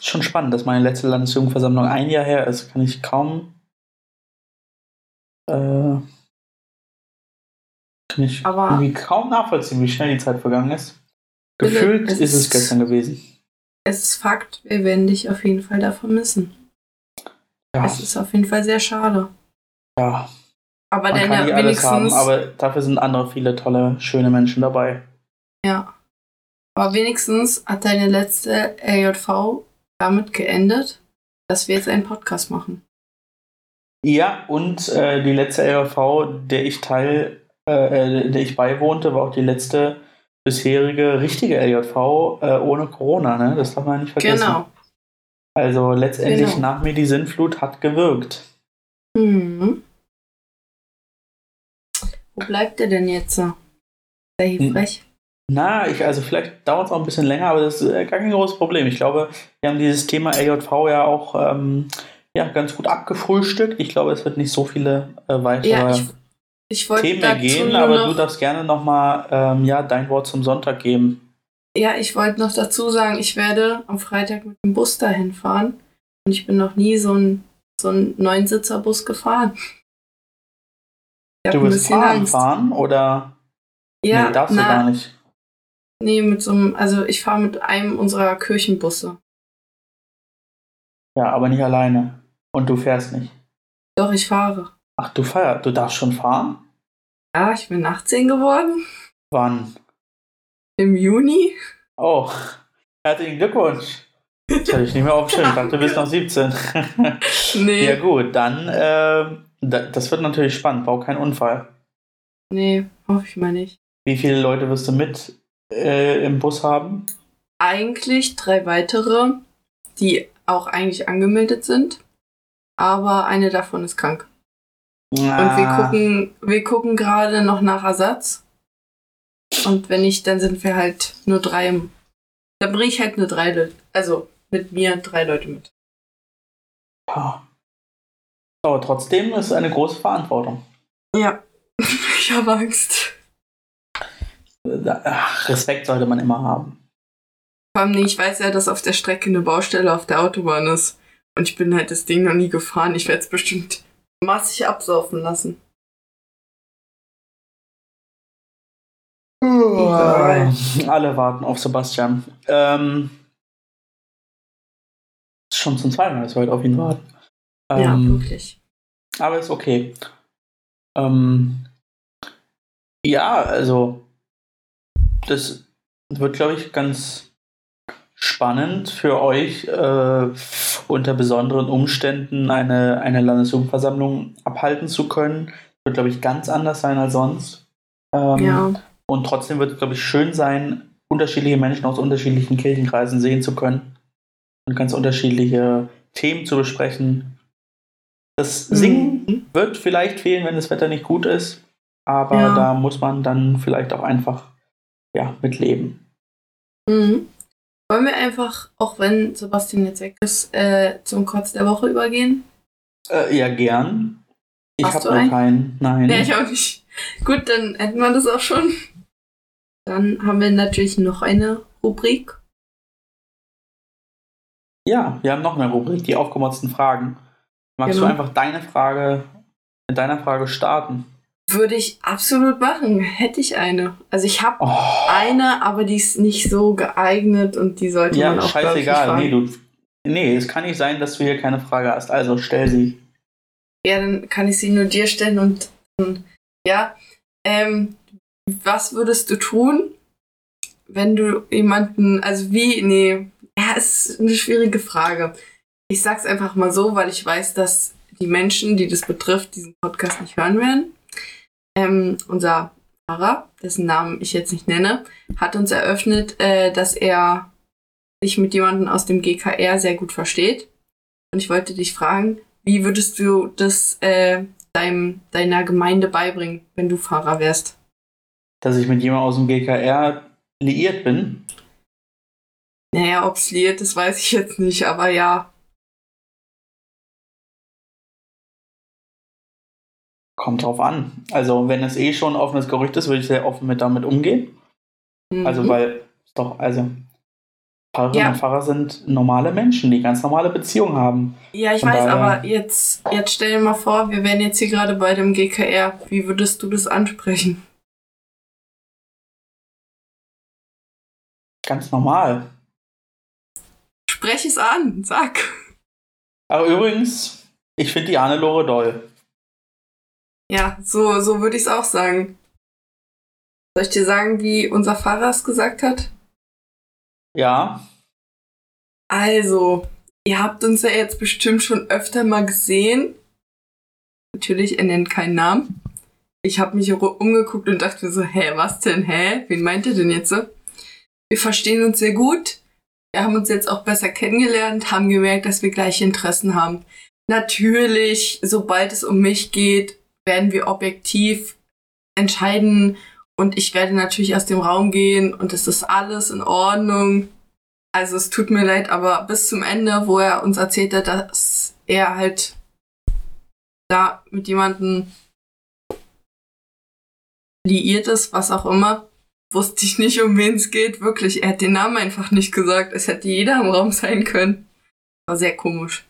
schon spannend, dass meine letzte Landesjugendversammlung ein Jahr her ist. Kann ich kaum. Äh, kann ich Aber irgendwie kaum nachvollziehen, wie schnell die Zeit vergangen ist. Gefühlt es ist es gestern gewesen. Es ist Fakt, wir werden dich auf jeden Fall da vermissen. Ja. Es ist auf jeden Fall sehr schade. Ja. Aber Man kann ja wenigstens. Haben, aber dafür sind andere viele tolle, schöne Menschen dabei. Ja. Aber wenigstens hat deine letzte LJV damit geendet, dass wir jetzt einen Podcast machen. Ja, und äh, die letzte LJV, der ich teil äh, äh, der ich beiwohnte, war auch die letzte bisherige richtige LJV äh, ohne Corona, ne? Das darf man nicht vergessen. Genau. Also letztendlich genau. nach mir die Sinnflut hat gewirkt. Mhm. Wo bleibt der denn jetzt? Sehr hilfreich. Na, ich, also vielleicht dauert es auch ein bisschen länger, aber das ist gar kein großes Problem. Ich glaube, wir haben dieses Thema LJV ja auch ähm, ja, ganz gut abgefrühstückt. Ich glaube, es wird nicht so viele äh, weitere ja, ich, ich Themen ergehen, aber du darfst gerne nochmal ähm, ja, dein Wort zum Sonntag geben. Ja, ich wollte noch dazu sagen, ich werde am Freitag mit dem Bus dahin fahren. Und ich bin noch nie so ein, so ein Neunsitzer-Bus gefahren. Du wirst fahren, fahren oder ja, nee, darfst na, du gar nicht? Nee, mit so einem, also ich fahre mit einem unserer Kirchenbusse. Ja, aber nicht alleine. Und du fährst nicht. Doch, ich fahre. Ach, du feierst, du darfst schon fahren? Ja, ich bin 18 geworden. Wann? Im Juni. Oh, herzlichen Glückwunsch. Das hatte ich nicht mehr aufgeschrieben. Ich dachte, du bist noch 17. nee. Ja, gut, dann, äh, das wird natürlich spannend. Bau keinen Unfall. Nee, hoffe ich mal nicht. Wie viele Leute wirst du mit äh, im Bus haben? Eigentlich drei weitere, die auch eigentlich angemeldet sind. Aber eine davon ist krank. Ah. Und wir gucken, wir gucken gerade noch nach Ersatz. Und wenn nicht, dann sind wir halt nur drei. Dann bringe ich halt nur drei Leute. Also mit mir drei Leute mit. Ja. Aber trotzdem ist es eine große Verantwortung. Ja. ich habe Angst. Ach, Respekt sollte man immer haben. Vor allem, ich weiß ja, dass auf der Strecke eine Baustelle auf der Autobahn ist. Und ich bin halt das Ding noch nie gefahren. Ich werde es bestimmt massig absaufen lassen. Alle warten auf Sebastian. Ähm, schon zum zweiten Mal, dass wir heute auf ihn warten. Ähm, ja, wirklich. Aber ist okay. Ähm, ja, also das wird, glaube ich, ganz spannend für euch, äh, unter besonderen Umständen eine, eine Landesjugendversammlung abhalten zu können. Wird, glaube ich, ganz anders sein als sonst. Ähm, ja. Und trotzdem wird es, glaube ich, schön sein, unterschiedliche Menschen aus unterschiedlichen Kirchenkreisen sehen zu können und ganz unterschiedliche Themen zu besprechen. Das Singen mhm. wird vielleicht fehlen, wenn das Wetter nicht gut ist. aber ja. da muss man dann vielleicht auch einfach ja, mitleben. Mhm. Wollen wir einfach, auch wenn Sebastian jetzt weg ist, äh, zum Kotz der Woche übergehen? Äh, ja, gern. Ich habe noch keinen. Nein. Ja, ich auch nicht. Gut, dann hätten wir das auch schon. Dann haben wir natürlich noch eine Rubrik. Ja, wir haben noch eine Rubrik, die aufgemotzten Fragen. Magst genau. du einfach deine Frage mit deiner Frage starten? Würde ich absolut machen. Hätte ich eine. Also ich habe oh. eine, aber die ist nicht so geeignet und die sollte ja, man auch scheißegal. Nee, du, nee, es kann nicht sein, dass du hier keine Frage hast. Also stell sie. Ja, dann kann ich sie nur dir stellen und, und ja. Ähm, was würdest du tun, wenn du jemanden, also wie, nee, ja, ist eine schwierige Frage. Ich sag's einfach mal so, weil ich weiß, dass die Menschen, die das betrifft, diesen Podcast nicht hören werden. Ähm, unser Pfarrer, dessen Namen ich jetzt nicht nenne, hat uns eröffnet, äh, dass er sich mit jemandem aus dem GKR sehr gut versteht. Und ich wollte dich fragen, wie würdest du das äh, deinem, deiner Gemeinde beibringen, wenn du Pfarrer wärst? Dass ich mit jemandem aus dem GKR liiert bin? Naja, ob es liiert ist, weiß ich jetzt nicht, aber ja. Kommt drauf an. Also, wenn es eh schon ein offenes Gerücht ist, würde ich sehr offen mit damit umgehen. Mhm. Also, weil, doch, also, Pfarrerinnen ja. und Pfarrer sind normale Menschen, die ganz normale Beziehungen haben. Ja, ich Von weiß, aber jetzt, jetzt stell dir mal vor, wir wären jetzt hier gerade bei dem GKR. Wie würdest du das ansprechen? Ganz normal. Sprech es an, sag. Aber übrigens, ich finde die Anne-Lore doll. Ja, so, so würde ich es auch sagen. Soll ich dir sagen, wie unser Pfarrer es gesagt hat? Ja. Also, ihr habt uns ja jetzt bestimmt schon öfter mal gesehen. Natürlich, er nennt keinen Namen. Ich habe mich umgeguckt und dachte mir so, hä, was denn, hä? Wen meint ihr denn jetzt? Wir verstehen uns sehr gut. Wir haben uns jetzt auch besser kennengelernt, haben gemerkt, dass wir gleiche Interessen haben. Natürlich, sobald es um mich geht, werden wir objektiv entscheiden und ich werde natürlich aus dem Raum gehen und es ist alles in Ordnung. Also es tut mir leid, aber bis zum Ende, wo er uns erzählt hat, dass er halt da mit jemandem liiert ist, was auch immer, wusste ich nicht, um wen es geht. Wirklich, er hat den Namen einfach nicht gesagt. Es hätte jeder im Raum sein können. War sehr komisch.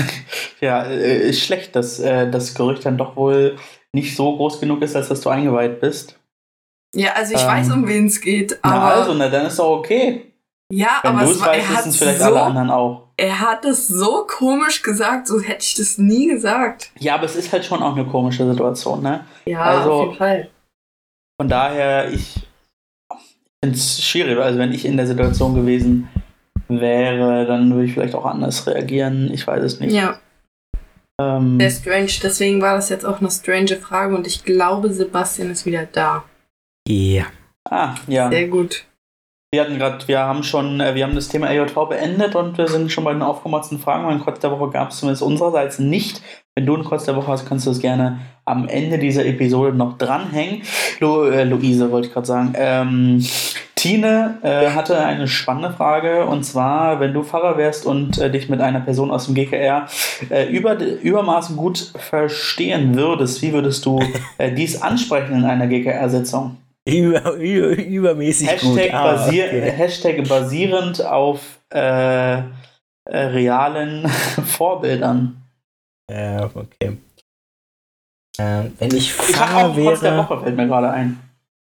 ja, äh, ist schlecht, dass äh, das Gerücht dann doch wohl nicht so groß genug ist, als dass du eingeweiht bist. Ja, also ich ähm, weiß, um wen es geht. Aber na also, na, dann ist doch okay. Ja, Wenn aber es war, er hat es vielleicht so, alle anderen auch. Er hat es so komisch gesagt, so hätte ich das nie gesagt. Ja, aber es ist halt schon auch eine komische Situation, ne? Ja, also, auf jeden Fall. Von daher, ich finde es schwierig. Also wenn ich in der Situation gewesen wäre, dann würde ich vielleicht auch anders reagieren. Ich weiß es nicht. Ja. Ähm, Sehr strange. Deswegen war das jetzt auch eine strange Frage und ich glaube, Sebastian ist wieder da. Ja. Ah, ja. Sehr gut. Wir hatten gerade, wir haben schon, äh, wir haben das Thema AJV beendet und wir sind schon bei den aufgemotzten Fragen. Mein Kotz der Woche gab es zumindest unsererseits nicht. Wenn du einen Kotz der Woche hast, kannst du es gerne am Ende dieser Episode noch dranhängen. Lu äh, Luise wollte ich gerade sagen. Ähm, Tine äh, hatte eine spannende Frage und zwar, wenn du Pfarrer wärst und äh, dich mit einer Person aus dem GKR äh, über, übermaßen gut verstehen würdest, wie würdest du äh, dies ansprechen in einer GKR-Sitzung? Über, über, übermäßig Hashtag gut. Ah, basier okay. Hashtag basierend auf äh, äh, realen Vorbildern. Ja, okay. Wenn ich Fahrer wäre... Ich der Woche fällt mir gerade ein.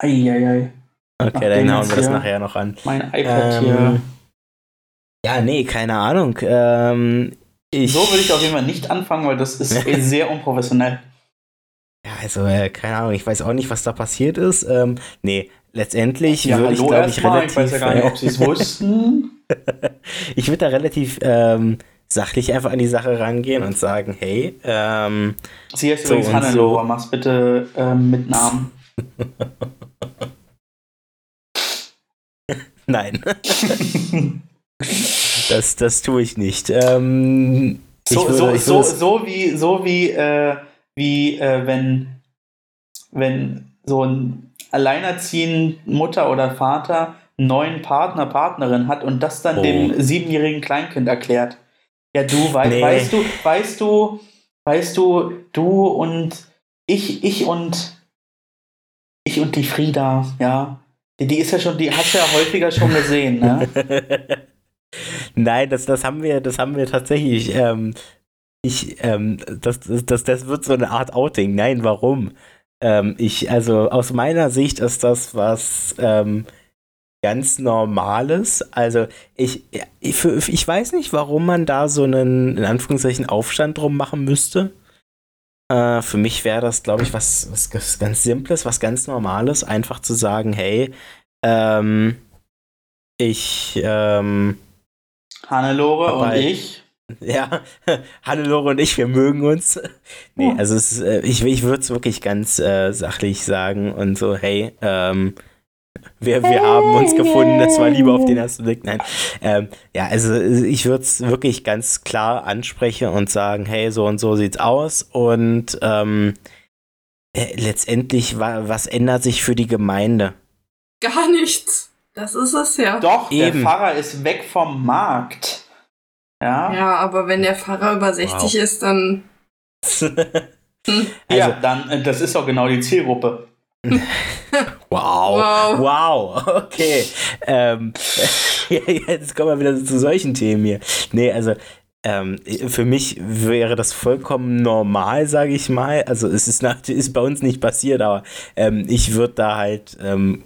Eieiei. Okay, dann hauen wir das nachher noch an. Mein iPad ähm, hier. Ja, nee, keine Ahnung. Ähm, ich, so würde ich auf jeden Fall nicht anfangen, weil das ist sehr unprofessionell. Ja, also, äh, keine Ahnung, ich weiß auch nicht, was da passiert ist. Ähm, nee, letztlich ja, würde ich, glaube ich, relativ. Ich weiß ja gar nicht, ob sie es wussten. ich würde da relativ ähm, sachlich einfach an die Sache rangehen und sagen, hey, ähm. Sie heißt so übrigens Hannelore, so. mach's bitte ähm, mit Namen. Nein. das, das tue ich nicht. Ähm, so, ich würde, so, so, so wie, so wie äh, wie äh, wenn wenn so ein alleinerziehend Mutter oder Vater einen neuen Partner, Partnerin hat und das dann oh. dem siebenjährigen Kleinkind erklärt. Ja, du, wei nee. weißt du, weißt du, weißt du, du und ich, ich und ich und die Frieda, ja. Die, ist ja schon, die hast du ja häufiger schon gesehen, ne? Nein, das, das haben wir, das haben wir tatsächlich. Ähm, ich, ähm, das, das, das wird so eine Art Outing. Nein, warum? Ähm, ich, also aus meiner Sicht ist das was ähm, ganz Normales. Also ich, ich, ich weiß nicht, warum man da so einen, in Anführungszeichen, Aufstand drum machen müsste. Äh, für mich wäre das, glaube ich, was, was, ganz Simples, was ganz Normales, einfach zu sagen, hey, ähm, ich, ähm, Hannelore und ich. Ja, Hannelore und ich, wir mögen uns. Nee, also ist, äh, ich, ich würde es wirklich ganz äh, sachlich sagen und so, hey, ähm, wir, wir haben uns gefunden, das war lieber auf den ersten Blick. Nein. Ähm, ja, also ich würde es wirklich ganz klar ansprechen und sagen, hey, so und so sieht's aus. Und ähm, äh, letztendlich, wa was ändert sich für die Gemeinde? Gar nichts. Das ist es ja. Doch, Eben. der Pfarrer ist weg vom Markt. Ja, ja aber wenn der Pfarrer über 60 wow. ist, dann. hm. Ja, also, dann, äh, das ist doch genau die Zielgruppe. wow, wow, wow, okay. Ähm, jetzt kommen wir wieder zu solchen Themen hier. Nee, also ähm, für mich wäre das vollkommen normal, sage ich mal. Also es ist, nach, ist bei uns nicht passiert, aber ähm, ich würde da halt, ähm,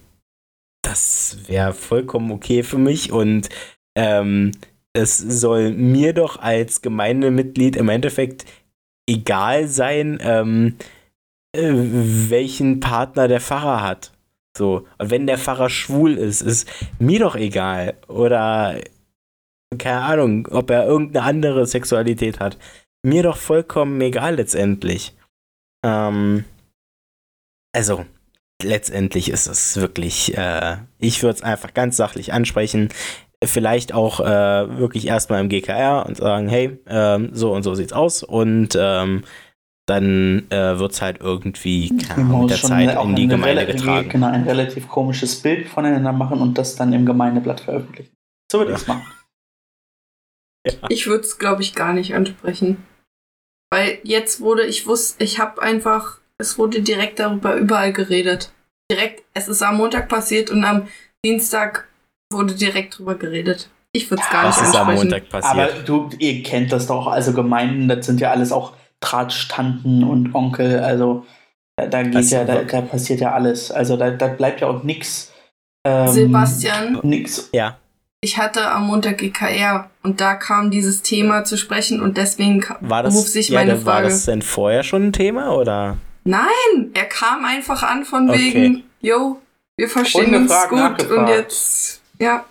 das wäre vollkommen okay für mich und ähm, es soll mir doch als Gemeindemitglied im Endeffekt egal sein, ähm, äh, welchen Partner der Pfarrer hat. So, wenn der Pfarrer schwul ist, ist mir doch egal. Oder keine Ahnung, ob er irgendeine andere Sexualität hat. Mir doch vollkommen egal letztendlich. Ähm, also, letztendlich ist es wirklich, äh, ich würde es einfach ganz sachlich ansprechen. Vielleicht auch äh, wirklich erstmal im GKR und sagen, hey, ähm, so und so sieht's aus. Und ähm, dann äh, wird es halt irgendwie genau, mit der Zeit in die Gemeinde getragen. Genau, ein relativ komisches Bild voneinander machen und das dann im Gemeindeblatt veröffentlichen. So würde ich es machen. Ja. Ich würde es, glaube ich, gar nicht ansprechen. Weil jetzt wurde, ich wusste, ich habe einfach, es wurde direkt darüber überall geredet. Direkt, es ist am Montag passiert und am Dienstag wurde direkt darüber geredet. Ich würde es gar nicht ansprechen. Was ist am Montag passiert? Aber du, ihr kennt das doch, also Gemeinden, das sind ja alles auch Tratschtanten und Onkel, also da geht also, ja, da, da, passiert ja alles. Also da, da bleibt ja auch nichts. Ähm, Sebastian. Nix. Ja. Ich hatte am Montag GKR und da kam dieses Thema zu sprechen und deswegen war das, ruft sich ja, meine Frage. War das denn vorher schon ein Thema oder? Nein, er kam einfach an von okay. wegen, yo, wir verstehen uns gut und jetzt, ja.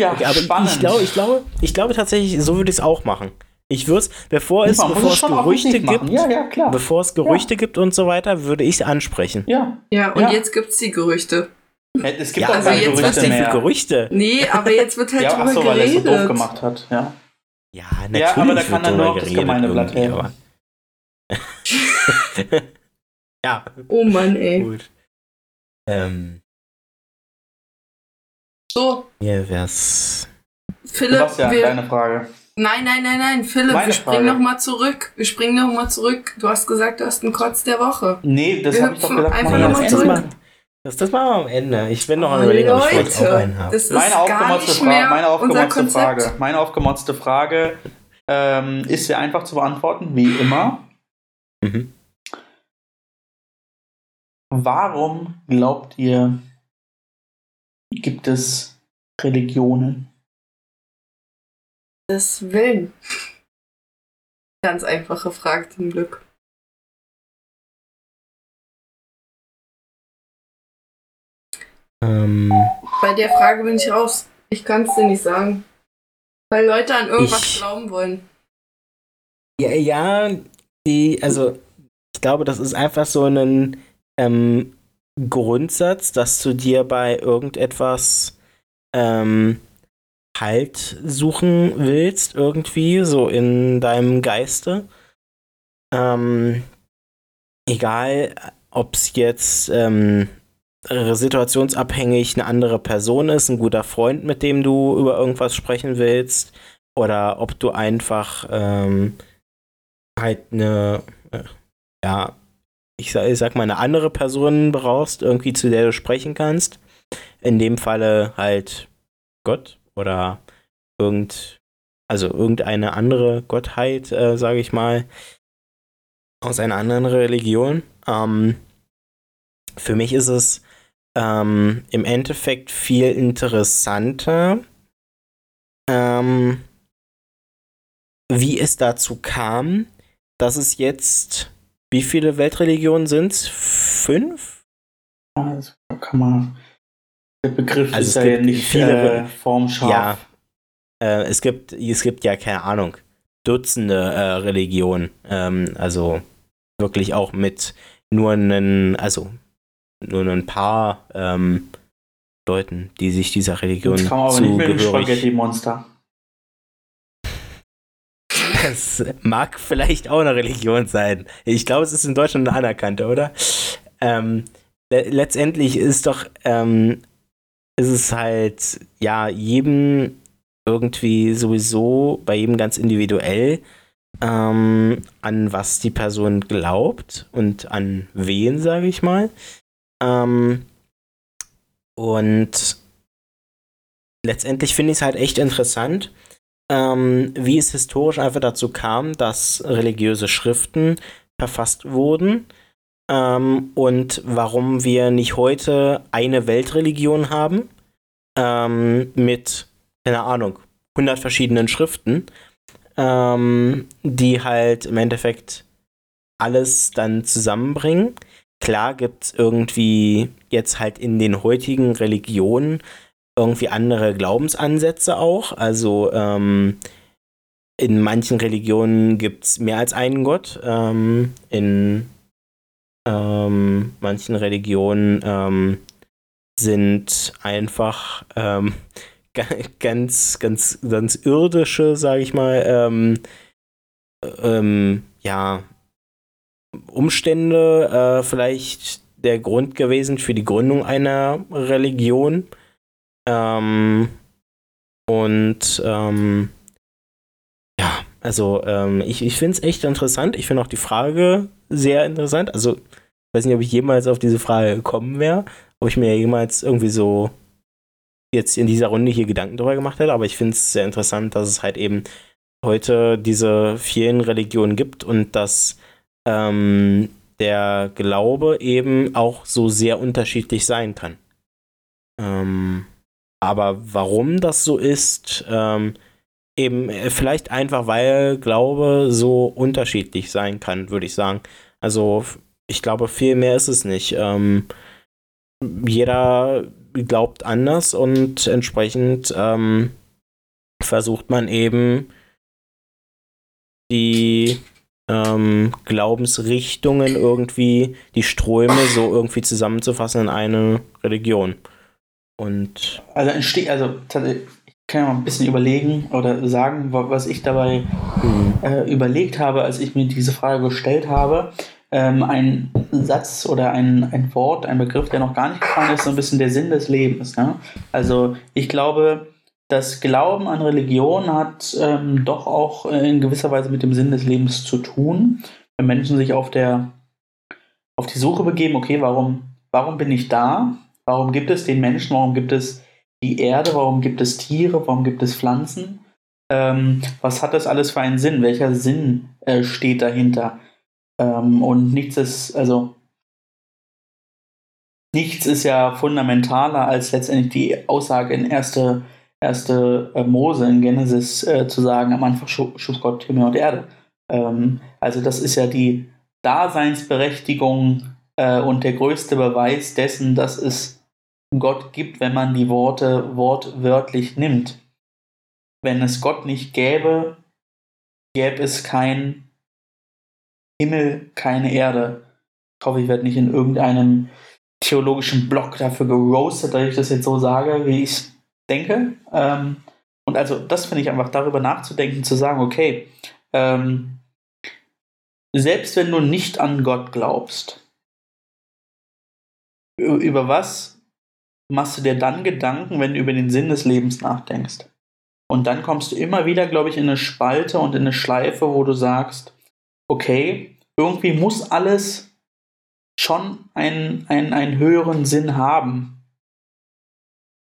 Ja, okay, aber spannend. ich glaube, ich glaube, ich glaube tatsächlich, so würde ich es auch machen. Ich würde bevor es, bevor es Gerüchte gibt, ja, ja, bevor es Gerüchte ja. gibt und so weiter, würde ich es ansprechen. Ja. Ja, und jetzt gibt es die Gerüchte. Es gibt ja, also jetzt Gerüchte mehr. Gerüchte. Nee, aber jetzt wird halt ja, drüber so, geredet. weil er so doof gemacht hat, ja. Ja, natürlich. Ja, aber da kann dann nur das Gemeindeblatt helfen. ja. Oh Mann, ey. Gut. Ähm. So. Hier wär's. Philipp, Sebastian, wir, deine Frage. Nein, nein, nein, nein, Philipp, Meine wir springen nochmal zurück. Wir springen nochmal zurück. Du hast gesagt, du hast einen Kotz der Woche. Nee, das habe ich doch gesagt. Einfach nochmal zurück. Das, das machen wir am Ende. Ich will noch oh, überlegen, ob ich heute auch einen habe. Meine aufgemotzte, Fra meine aufgemotzte Frage, meine aufgemotzte Frage ähm, ist sehr einfach zu beantworten, wie immer. Mhm. Warum glaubt ihr, gibt es Religionen? Des Willen? Ganz einfache Frage zum Glück. Ähm, Bei der Frage bin ich raus. Ich kann es dir nicht sagen. Weil Leute an irgendwas ich, glauben wollen. Ja, ja, die, also ich glaube, das ist einfach so ein ähm, Grundsatz, dass du dir bei irgendetwas ähm, Halt suchen willst, irgendwie, so in deinem Geiste. Ähm, egal, ob es jetzt ähm, situationsabhängig eine andere Person ist, ein guter Freund, mit dem du über irgendwas sprechen willst, oder ob du einfach ähm, halt eine, äh, ja, ich sag, ich sag mal, eine andere Person brauchst, irgendwie zu der du sprechen kannst. In dem Falle halt Gott oder irgend, also irgendeine andere Gottheit, äh, sage ich mal, aus einer anderen Religion. Ähm, für mich ist es ähm, im Endeffekt viel interessanter, ähm, wie es dazu kam, dass es jetzt, wie viele Weltreligionen sind es? Fünf? Also kann man. Der Begriff also ist ja nicht viele äh, formscharf. Ja, äh, es, gibt, es gibt ja keine Ahnung, Dutzende äh, Religionen. Ähm, also wirklich auch mit nur einen, also nur ein paar ähm, Leuten, die sich dieser Religion Jetzt kann man aber nicht mit dem Spaghetti-Monster. Das mag vielleicht auch eine Religion sein. Ich glaube, es ist in Deutschland eine anerkannte, oder? Ähm, le letztendlich ist doch, ähm, ist es halt, ja, jedem irgendwie sowieso, bei jedem ganz individuell, ähm, an was die Person glaubt und an wen, sage ich mal. Ähm, und letztendlich finde ich es halt echt interessant, ähm, wie es historisch einfach dazu kam, dass religiöse Schriften verfasst wurden ähm, und warum wir nicht heute eine Weltreligion haben ähm, mit, keine Ahnung, 100 verschiedenen Schriften, ähm, die halt im Endeffekt alles dann zusammenbringen. Klar gibt es irgendwie jetzt halt in den heutigen Religionen irgendwie andere Glaubensansätze auch. Also ähm, in manchen Religionen gibt es mehr als einen Gott. Ähm, in ähm, manchen Religionen ähm, sind einfach ähm, ganz, ganz, ganz irdische, sage ich mal, ähm, ähm, ja, Umstände äh, vielleicht der Grund gewesen für die Gründung einer Religion. Ähm, und ähm, also ähm, ich, ich finde es echt interessant. Ich finde auch die Frage sehr interessant. Also ich weiß nicht, ob ich jemals auf diese Frage gekommen wäre, ob ich mir jemals irgendwie so jetzt in dieser Runde hier Gedanken darüber gemacht hätte, aber ich finde es sehr interessant, dass es halt eben heute diese vielen Religionen gibt und dass ähm, der Glaube eben auch so sehr unterschiedlich sein kann. Ähm, aber warum das so ist, ähm, eben äh, vielleicht einfach, weil Glaube so unterschiedlich sein kann, würde ich sagen. Also ich glaube, viel mehr ist es nicht. Ähm, jeder glaubt anders und entsprechend ähm, versucht man eben die ähm, Glaubensrichtungen irgendwie, die Ströme so irgendwie zusammenzufassen in eine Religion. Und also entsteht, also ich kann ja mal ein bisschen überlegen oder sagen, was ich dabei mhm. äh, überlegt habe, als ich mir diese Frage gestellt habe. Ähm, ein Satz oder ein, ein Wort, ein Begriff, der noch gar nicht gefallen ist, so ein bisschen der Sinn des Lebens. Ne? Also ich glaube, das Glauben an Religion hat ähm, doch auch in gewisser Weise mit dem Sinn des Lebens zu tun. Wenn Menschen sich auf der auf die Suche begeben, okay, warum, warum bin ich da? Warum gibt es den Menschen? Warum gibt es die Erde? Warum gibt es Tiere? Warum gibt es Pflanzen? Ähm, was hat das alles für einen Sinn? Welcher Sinn äh, steht dahinter? Ähm, und nichts ist, also nichts ist ja fundamentaler als letztendlich die Aussage in erste, erste äh, Mose in Genesis äh, zu sagen, am Anfang schuf Gott Himmel und Erde. Ähm, also das ist ja die Daseinsberechtigung äh, und der größte Beweis dessen, dass es Gott gibt, wenn man die Worte wortwörtlich nimmt. Wenn es Gott nicht gäbe, gäbe es kein Himmel, keine Erde. Ich hoffe, ich werde nicht in irgendeinem theologischen Blog dafür geroastet, dass ich das jetzt so sage, wie ich es denke. Ähm, und also das finde ich einfach darüber nachzudenken, zu sagen, okay, ähm, selbst wenn du nicht an Gott glaubst, über was machst du dir dann Gedanken, wenn du über den Sinn des Lebens nachdenkst? Und dann kommst du immer wieder, glaube ich, in eine Spalte und in eine Schleife, wo du sagst, okay, irgendwie muss alles schon einen, einen, einen höheren Sinn haben.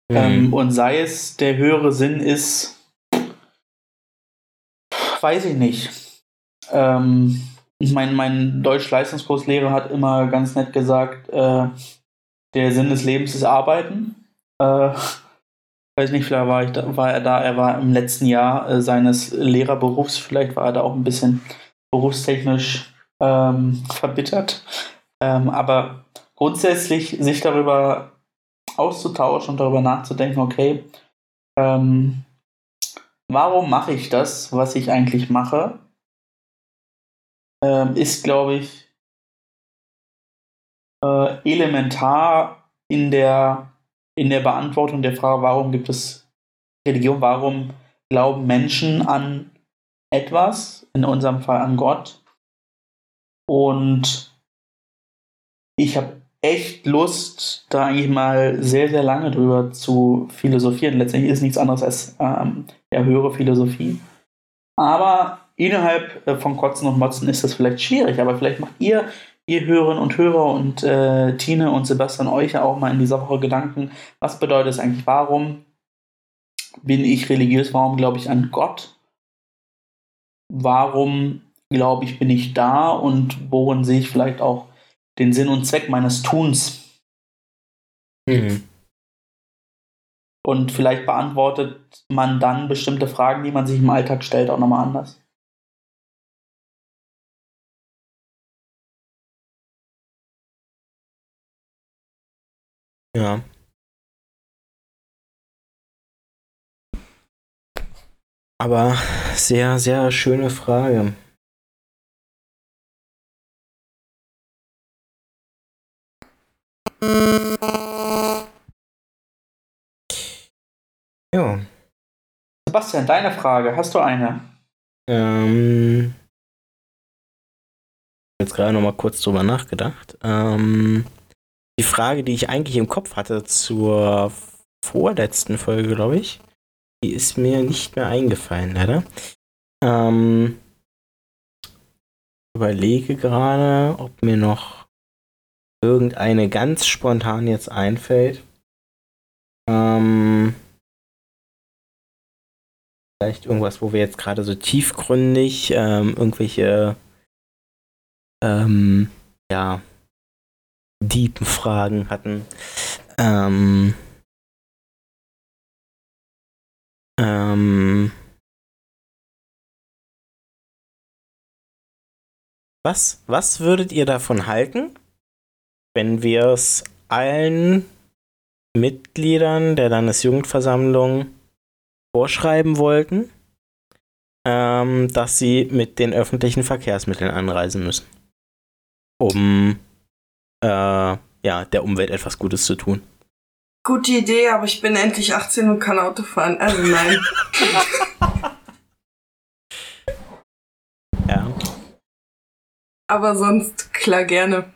Mhm. Ähm, und sei es, der höhere Sinn ist, weiß ich nicht. Ähm, mein, mein Deutsch-Leistungskurslehrer hat immer ganz nett gesagt, äh, der Sinn des Lebens ist Arbeiten. Äh, weiß nicht, vielleicht war, ich da, war er da, er war im letzten Jahr äh, seines Lehrerberufs, vielleicht war er da auch ein bisschen berufstechnisch ähm, verbittert. Ähm, aber grundsätzlich sich darüber auszutauschen und darüber nachzudenken, okay, ähm, warum mache ich das, was ich eigentlich mache, ähm, ist, glaube ich, äh, elementar in der, in der Beantwortung der Frage, warum gibt es Religion, warum glauben Menschen an etwas, in unserem Fall an Gott. Und ich habe echt Lust, da eigentlich mal sehr, sehr lange drüber zu philosophieren. Letztendlich ist nichts anderes als ähm, ja, höhere Philosophie. Aber innerhalb äh, von Kotzen und Motzen ist das vielleicht schwierig, aber vielleicht macht ihr, ihr Hörerinnen und Hörer und äh, Tine und Sebastian euch ja auch mal in dieser Woche Gedanken, was bedeutet es eigentlich, warum bin ich religiös, warum glaube ich an Gott, warum glaube ich bin ich da und worin sehe ich vielleicht auch den Sinn und Zweck meines Tuns. Mhm. Und vielleicht beantwortet man dann bestimmte Fragen, die man sich im Alltag stellt, auch nochmal anders. Ja. Aber sehr, sehr schöne Frage. Ja. Sebastian, deine Frage. Hast du eine? Ähm. Jetzt gerade noch mal kurz drüber nachgedacht. Ähm die Frage, die ich eigentlich im Kopf hatte zur vorletzten Folge, glaube ich, die ist mir nicht mehr eingefallen, leider. Ähm, überlege gerade, ob mir noch irgendeine ganz spontan jetzt einfällt. Ähm, vielleicht irgendwas, wo wir jetzt gerade so tiefgründig ähm, irgendwelche ähm, ja, deepen Fragen hatten. Ähm, ähm, was, was würdet ihr davon halten, wenn wir es allen Mitgliedern der Landesjugendversammlung vorschreiben wollten, ähm, dass sie mit den öffentlichen Verkehrsmitteln anreisen müssen, um äh, ja, der Umwelt etwas Gutes zu tun. Gute Idee, aber ich bin endlich 18 und kann Auto fahren. Also nein. ja. Aber sonst klar gerne.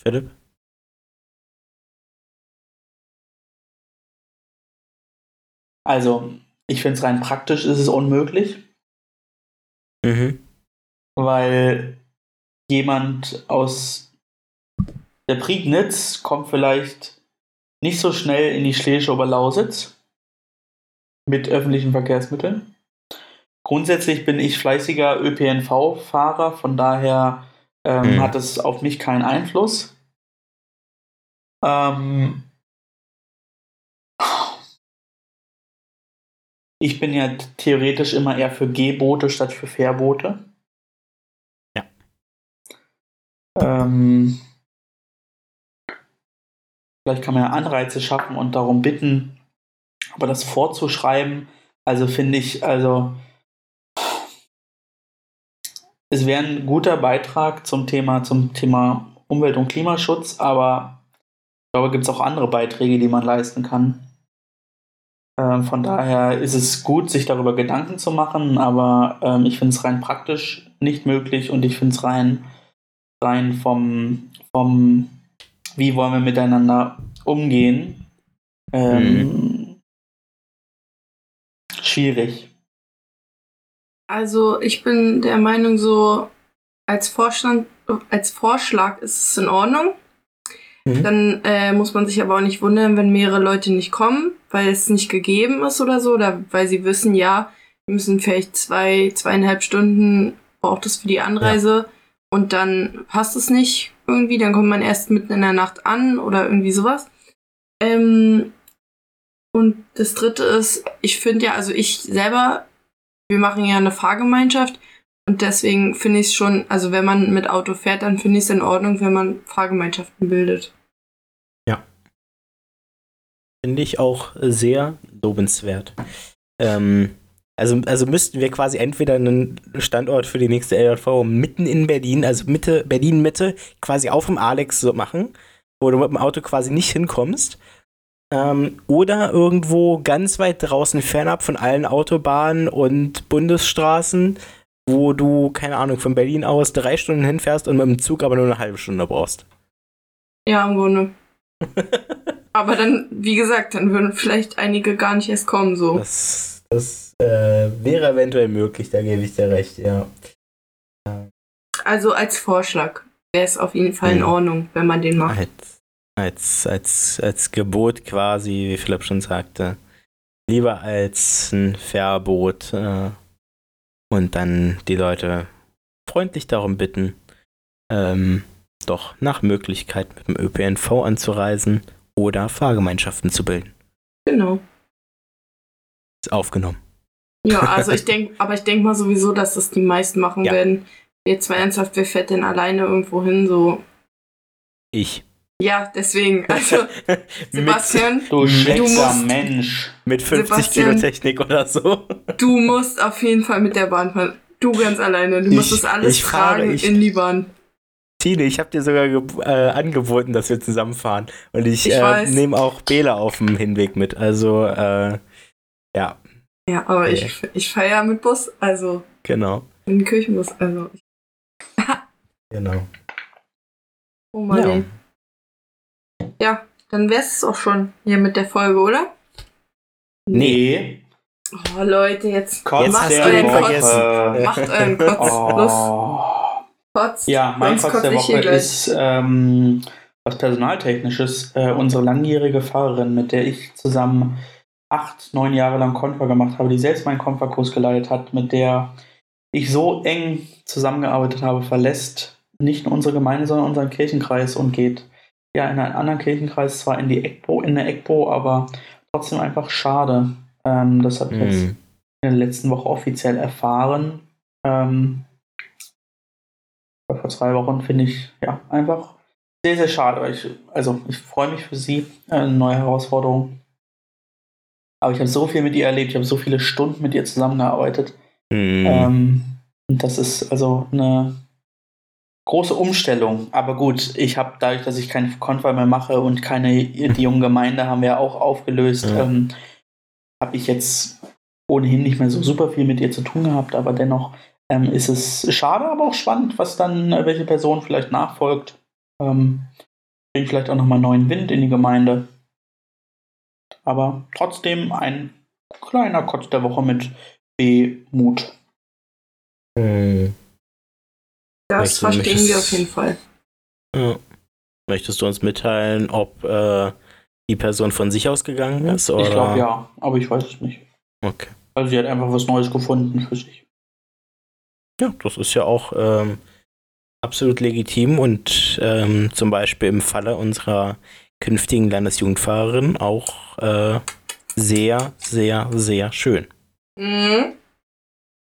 Philipp? Also, ich finde es rein praktisch ist es unmöglich. Mhm. Weil jemand aus der Prignitz kommt vielleicht nicht so schnell in die Schlesische Oberlausitz mit öffentlichen Verkehrsmitteln. Grundsätzlich bin ich fleißiger ÖPNV-Fahrer, von daher ähm, mhm. hat es auf mich keinen Einfluss. Ähm, Ich bin ja theoretisch immer eher für Gehboote statt für Fährboote. Ja. Ähm, vielleicht kann man ja Anreize schaffen und darum bitten, aber das vorzuschreiben, also finde ich, also es wäre ein guter Beitrag zum Thema, zum Thema Umwelt- und Klimaschutz, aber ich glaube, gibt es auch andere Beiträge, die man leisten kann. Ähm, von daher ist es gut, sich darüber Gedanken zu machen, aber ähm, ich finde es rein praktisch nicht möglich und ich finde es rein, rein vom, vom, wie wollen wir miteinander umgehen, ähm, mhm. schwierig. Also ich bin der Meinung, so als Vorstand, als Vorschlag ist es in Ordnung. Mhm. Dann äh, muss man sich aber auch nicht wundern, wenn mehrere Leute nicht kommen, weil es nicht gegeben ist oder so, oder weil sie wissen, ja, wir müssen vielleicht zwei, zweieinhalb Stunden braucht es für die Anreise ja. und dann passt es nicht irgendwie, dann kommt man erst mitten in der Nacht an oder irgendwie sowas. Ähm, und das dritte ist, ich finde ja, also ich selber, wir machen ja eine Fahrgemeinschaft und deswegen finde ich es schon, also wenn man mit Auto fährt, dann finde ich es in Ordnung, wenn man Fahrgemeinschaften bildet. Finde ich auch sehr lobenswert. Ähm, also, also müssten wir quasi entweder einen Standort für die nächste LJV mitten in Berlin, also Mitte, Berlin-Mitte, quasi auf dem Alex so machen, wo du mit dem Auto quasi nicht hinkommst. Ähm, oder irgendwo ganz weit draußen fernab von allen Autobahnen und Bundesstraßen, wo du, keine Ahnung, von Berlin aus drei Stunden hinfährst und mit dem Zug aber nur eine halbe Stunde brauchst. Ja, im Grunde. Aber dann, wie gesagt, dann würden vielleicht einige gar nicht erst kommen, so. Das, das äh, wäre eventuell möglich, da gebe ich dir recht, ja. Also als Vorschlag wäre es auf jeden Fall in hm. Ordnung, wenn man den macht. Als, als, als, als Gebot quasi, wie Philipp schon sagte. Lieber als ein Verbot äh, und dann die Leute freundlich darum bitten, ähm, doch nach Möglichkeit mit dem ÖPNV anzureisen oder Fahrgemeinschaften zu bilden. Genau. Ist aufgenommen. Ja, also ich denke, aber ich denke mal sowieso, dass das die meisten machen ja. werden. Jetzt mal ernsthaft, wer fährt denn alleine irgendwo hin? So. Ich. Ja, deswegen. Also, Sebastian, du, du musst, Mensch. Mit 50 Sebastian, Kilo Technik oder so. Du musst auf jeden Fall mit der Bahn fahren. Du ganz alleine. Du ich, musst das alles fragen ich, in die Bahn. Tine, ich habe dir sogar äh, angeboten, dass wir zusammenfahren. Und ich, ich äh, nehme auch Bela auf dem Hinweg mit. Also, äh, ja. Ja, aber okay. ich, ich fahre ja mit Bus, also. Genau. In den Kirchenbus, also. genau. Oh Mann. Ja. ja, dann wär's es auch schon hier mit der Folge, oder? Nee. Oh, Leute, jetzt, Kotz macht, euren Kotz, macht euren Kotz. Oh. Los. Kotz. Ja, mein Kotz der Woche ist ähm, was Personaltechnisches. Äh, unsere langjährige Fahrerin, mit der ich zusammen acht, neun Jahre lang Konfa gemacht habe, die selbst meinen Konfa-Kurs geleitet hat, mit der ich so eng zusammengearbeitet habe, verlässt nicht nur unsere Gemeinde, sondern unseren Kirchenkreis und geht ja in einen anderen Kirchenkreis, zwar in die ECPO, in der ECPO, aber trotzdem einfach schade. Ähm, das habe ich mhm. jetzt in der letzten Woche offiziell erfahren. Ähm, vor zwei Wochen, finde ich ja einfach sehr, sehr schade. Ich, also ich freue mich für sie, äh, eine neue Herausforderung. Aber ich habe so viel mit ihr erlebt, ich habe so viele Stunden mit ihr zusammengearbeitet. Mhm. Ähm, das ist also eine große Umstellung. Aber gut, ich habe dadurch, dass ich keine Konfer mehr mache und keine, die junge Gemeinde haben wir auch aufgelöst, mhm. ähm, habe ich jetzt ohnehin nicht mehr so super viel mit ihr zu tun gehabt, aber dennoch ähm, ist es schade, aber auch spannend, was dann, äh, welche Person vielleicht nachfolgt. Ähm, bringt vielleicht auch nochmal neuen Wind in die Gemeinde. Aber trotzdem ein kleiner Kotz der Woche mit B-Mut. Hm. Das möchtest, verstehen möchtest, wir auf jeden Fall. Ja. Möchtest du uns mitteilen, ob äh, die Person von sich aus gegangen ist? Oder? Ich glaube ja, aber ich weiß es nicht. Okay. Also sie hat einfach was Neues gefunden für sich. Ja, das ist ja auch ähm, absolut legitim und ähm, zum Beispiel im Falle unserer künftigen Landesjugendfahrerin auch äh, sehr, sehr, sehr schön. Mhm.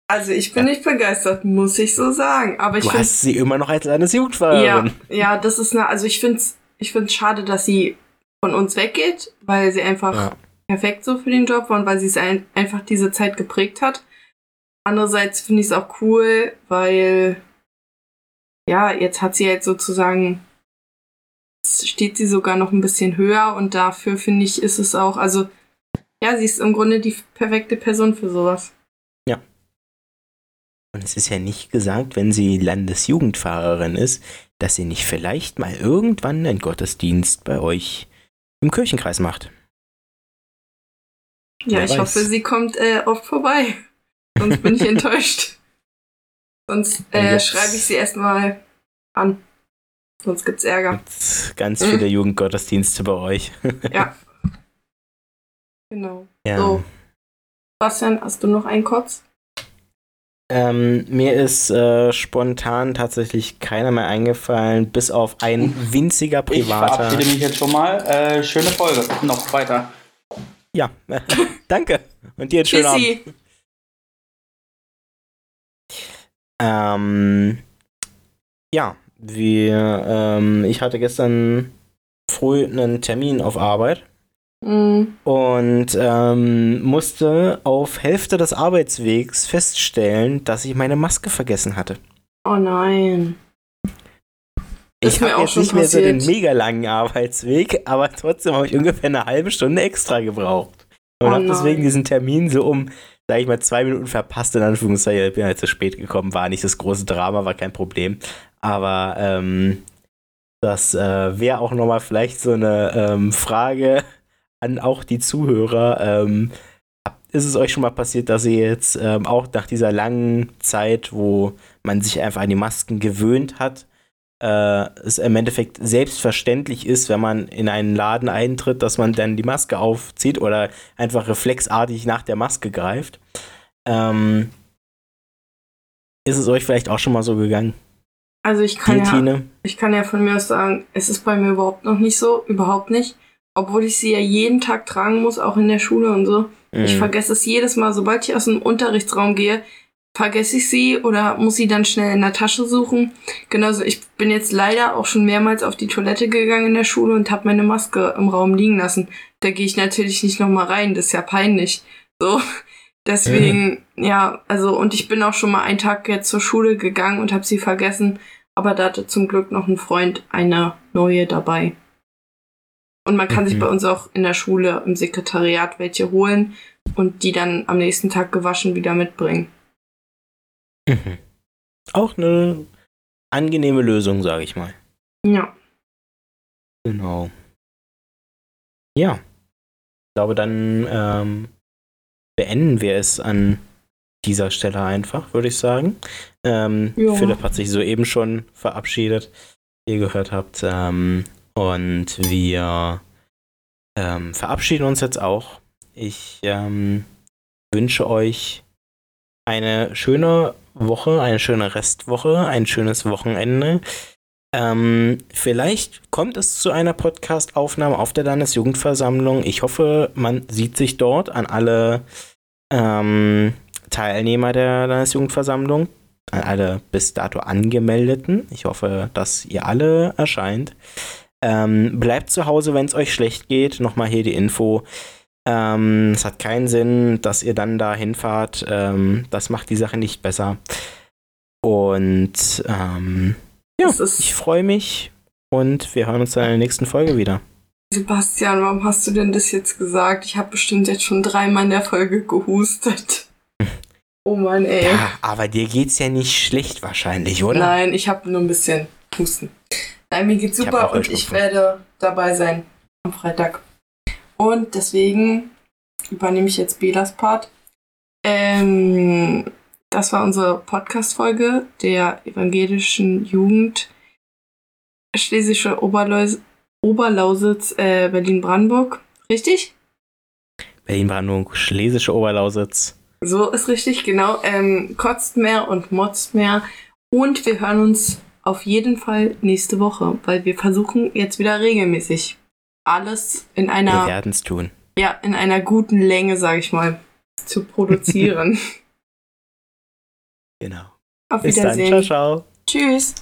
Also ich bin nicht begeistert, muss ich so sagen. Aber ich du hast sie immer noch als Landesjugendfahrerin. Ja, ja, das ist eine, also ich finde es ich find's schade, dass sie von uns weggeht, weil sie einfach ja. perfekt so für den Job war und weil sie es ein, einfach diese Zeit geprägt hat. Andererseits finde ich es auch cool, weil ja, jetzt hat sie halt sozusagen, steht sie sogar noch ein bisschen höher und dafür finde ich, ist es auch, also Ja, sie ist im Grunde die perfekte Person für sowas. Ja. Und es ist ja nicht gesagt, wenn sie Landesjugendfahrerin ist, dass sie nicht vielleicht mal irgendwann einen Gottesdienst bei euch im Kirchenkreis macht. Ja, Wer ich weiß. hoffe, sie kommt äh, oft vorbei. Sonst bin ich enttäuscht. Sonst äh, schreibe ich sie erstmal an. Sonst gibt's Ärger. Gibt's ganz viele mhm. Jugendgottesdienste bei euch. ja. Genau. Ja. So. Bastian, hast du noch einen Kotz? Ähm, mir ist äh, spontan tatsächlich keiner mehr eingefallen, bis auf ein winziger privater. Ich verabschiede mich jetzt schon mal. Äh, schöne Folge. Noch weiter. Ja, danke. Und dir einen schönen Abend. Ähm, ja, wir, ähm, ich hatte gestern früh einen Termin auf Arbeit mhm. und ähm, musste auf Hälfte des Arbeitswegs feststellen, dass ich meine Maske vergessen hatte. Oh nein. Ich habe jetzt nicht mehr so den mega langen Arbeitsweg, aber trotzdem habe ich ungefähr eine halbe Stunde extra gebraucht. Und oh habe deswegen diesen Termin so um, sag ich mal, zwei Minuten verpasst, in Anführungszeichen. Ich bin halt zu spät gekommen, war nicht das große Drama, war kein Problem. Aber ähm, das äh, wäre auch nochmal vielleicht so eine ähm, Frage an auch die Zuhörer. Ähm, ist es euch schon mal passiert, dass ihr jetzt ähm, auch nach dieser langen Zeit, wo man sich einfach an die Masken gewöhnt hat, äh, es im Endeffekt selbstverständlich ist, wenn man in einen Laden eintritt, dass man dann die Maske aufzieht oder einfach reflexartig nach der Maske greift. Ähm, ist es euch vielleicht auch schon mal so gegangen? Also ich kann, ja, ich kann ja von mir aus sagen, es ist bei mir überhaupt noch nicht so, überhaupt nicht. Obwohl ich sie ja jeden Tag tragen muss, auch in der Schule und so. Mhm. Ich vergesse es jedes Mal, sobald ich aus dem Unterrichtsraum gehe, vergesse ich sie oder muss sie dann schnell in der Tasche suchen. Genauso, ich bin jetzt leider auch schon mehrmals auf die Toilette gegangen in der Schule und habe meine Maske im Raum liegen lassen. Da gehe ich natürlich nicht nochmal rein, das ist ja peinlich. So, deswegen, mhm. ja, also und ich bin auch schon mal einen Tag jetzt zur Schule gegangen und habe sie vergessen, aber da hatte zum Glück noch ein Freund eine neue dabei. Und man kann mhm. sich bei uns auch in der Schule im Sekretariat welche holen und die dann am nächsten Tag gewaschen wieder mitbringen. Auch eine angenehme Lösung, sage ich mal. Ja. Genau. Ja. Ich glaube, dann ähm, beenden wir es an dieser Stelle einfach, würde ich sagen. Ähm, Philipp hat sich soeben schon verabschiedet, wie ihr gehört habt. Ähm, und wir ähm, verabschieden uns jetzt auch. Ich ähm, wünsche euch eine schöne Woche, eine schöne Restwoche, ein schönes Wochenende. Ähm, vielleicht kommt es zu einer Podcast-Aufnahme auf der Landesjugendversammlung. Ich hoffe, man sieht sich dort an alle ähm, Teilnehmer der Landesjugendversammlung, an alle bis dato angemeldeten. Ich hoffe, dass ihr alle erscheint. Ähm, bleibt zu Hause, wenn es euch schlecht geht. Nochmal hier die Info. Ähm, es hat keinen Sinn, dass ihr dann da hinfahrt. Ähm, das macht die Sache nicht besser. Und ähm, ja, ich freue mich und wir hören uns dann in der nächsten Folge wieder. Sebastian, warum hast du denn das jetzt gesagt? Ich habe bestimmt jetzt schon dreimal in der Folge gehustet. Oh Mann, ey. Ja, aber dir geht's ja nicht schlecht wahrscheinlich, oder? Nein, ich habe nur ein bisschen Husten. Nein, mir geht's super und ich werde dabei sein am Freitag. Und deswegen übernehme ich jetzt Belas Part. Ähm, das war unsere Podcast-Folge der evangelischen Jugend Schlesische Oberlaus Oberlausitz, äh, Berlin-Brandenburg. Richtig? Berlin-Brandenburg, Schlesische Oberlausitz. So ist richtig, genau. Ähm, kotzt mehr und motzt mehr. Und wir hören uns auf jeden Fall nächste Woche, weil wir versuchen jetzt wieder regelmäßig alles in einer. Wir werden es tun. Ja, in einer guten Länge, sage ich mal, zu produzieren. genau. Auf Bis Wiedersehen. Dann. Ciao, ciao. Tschüss.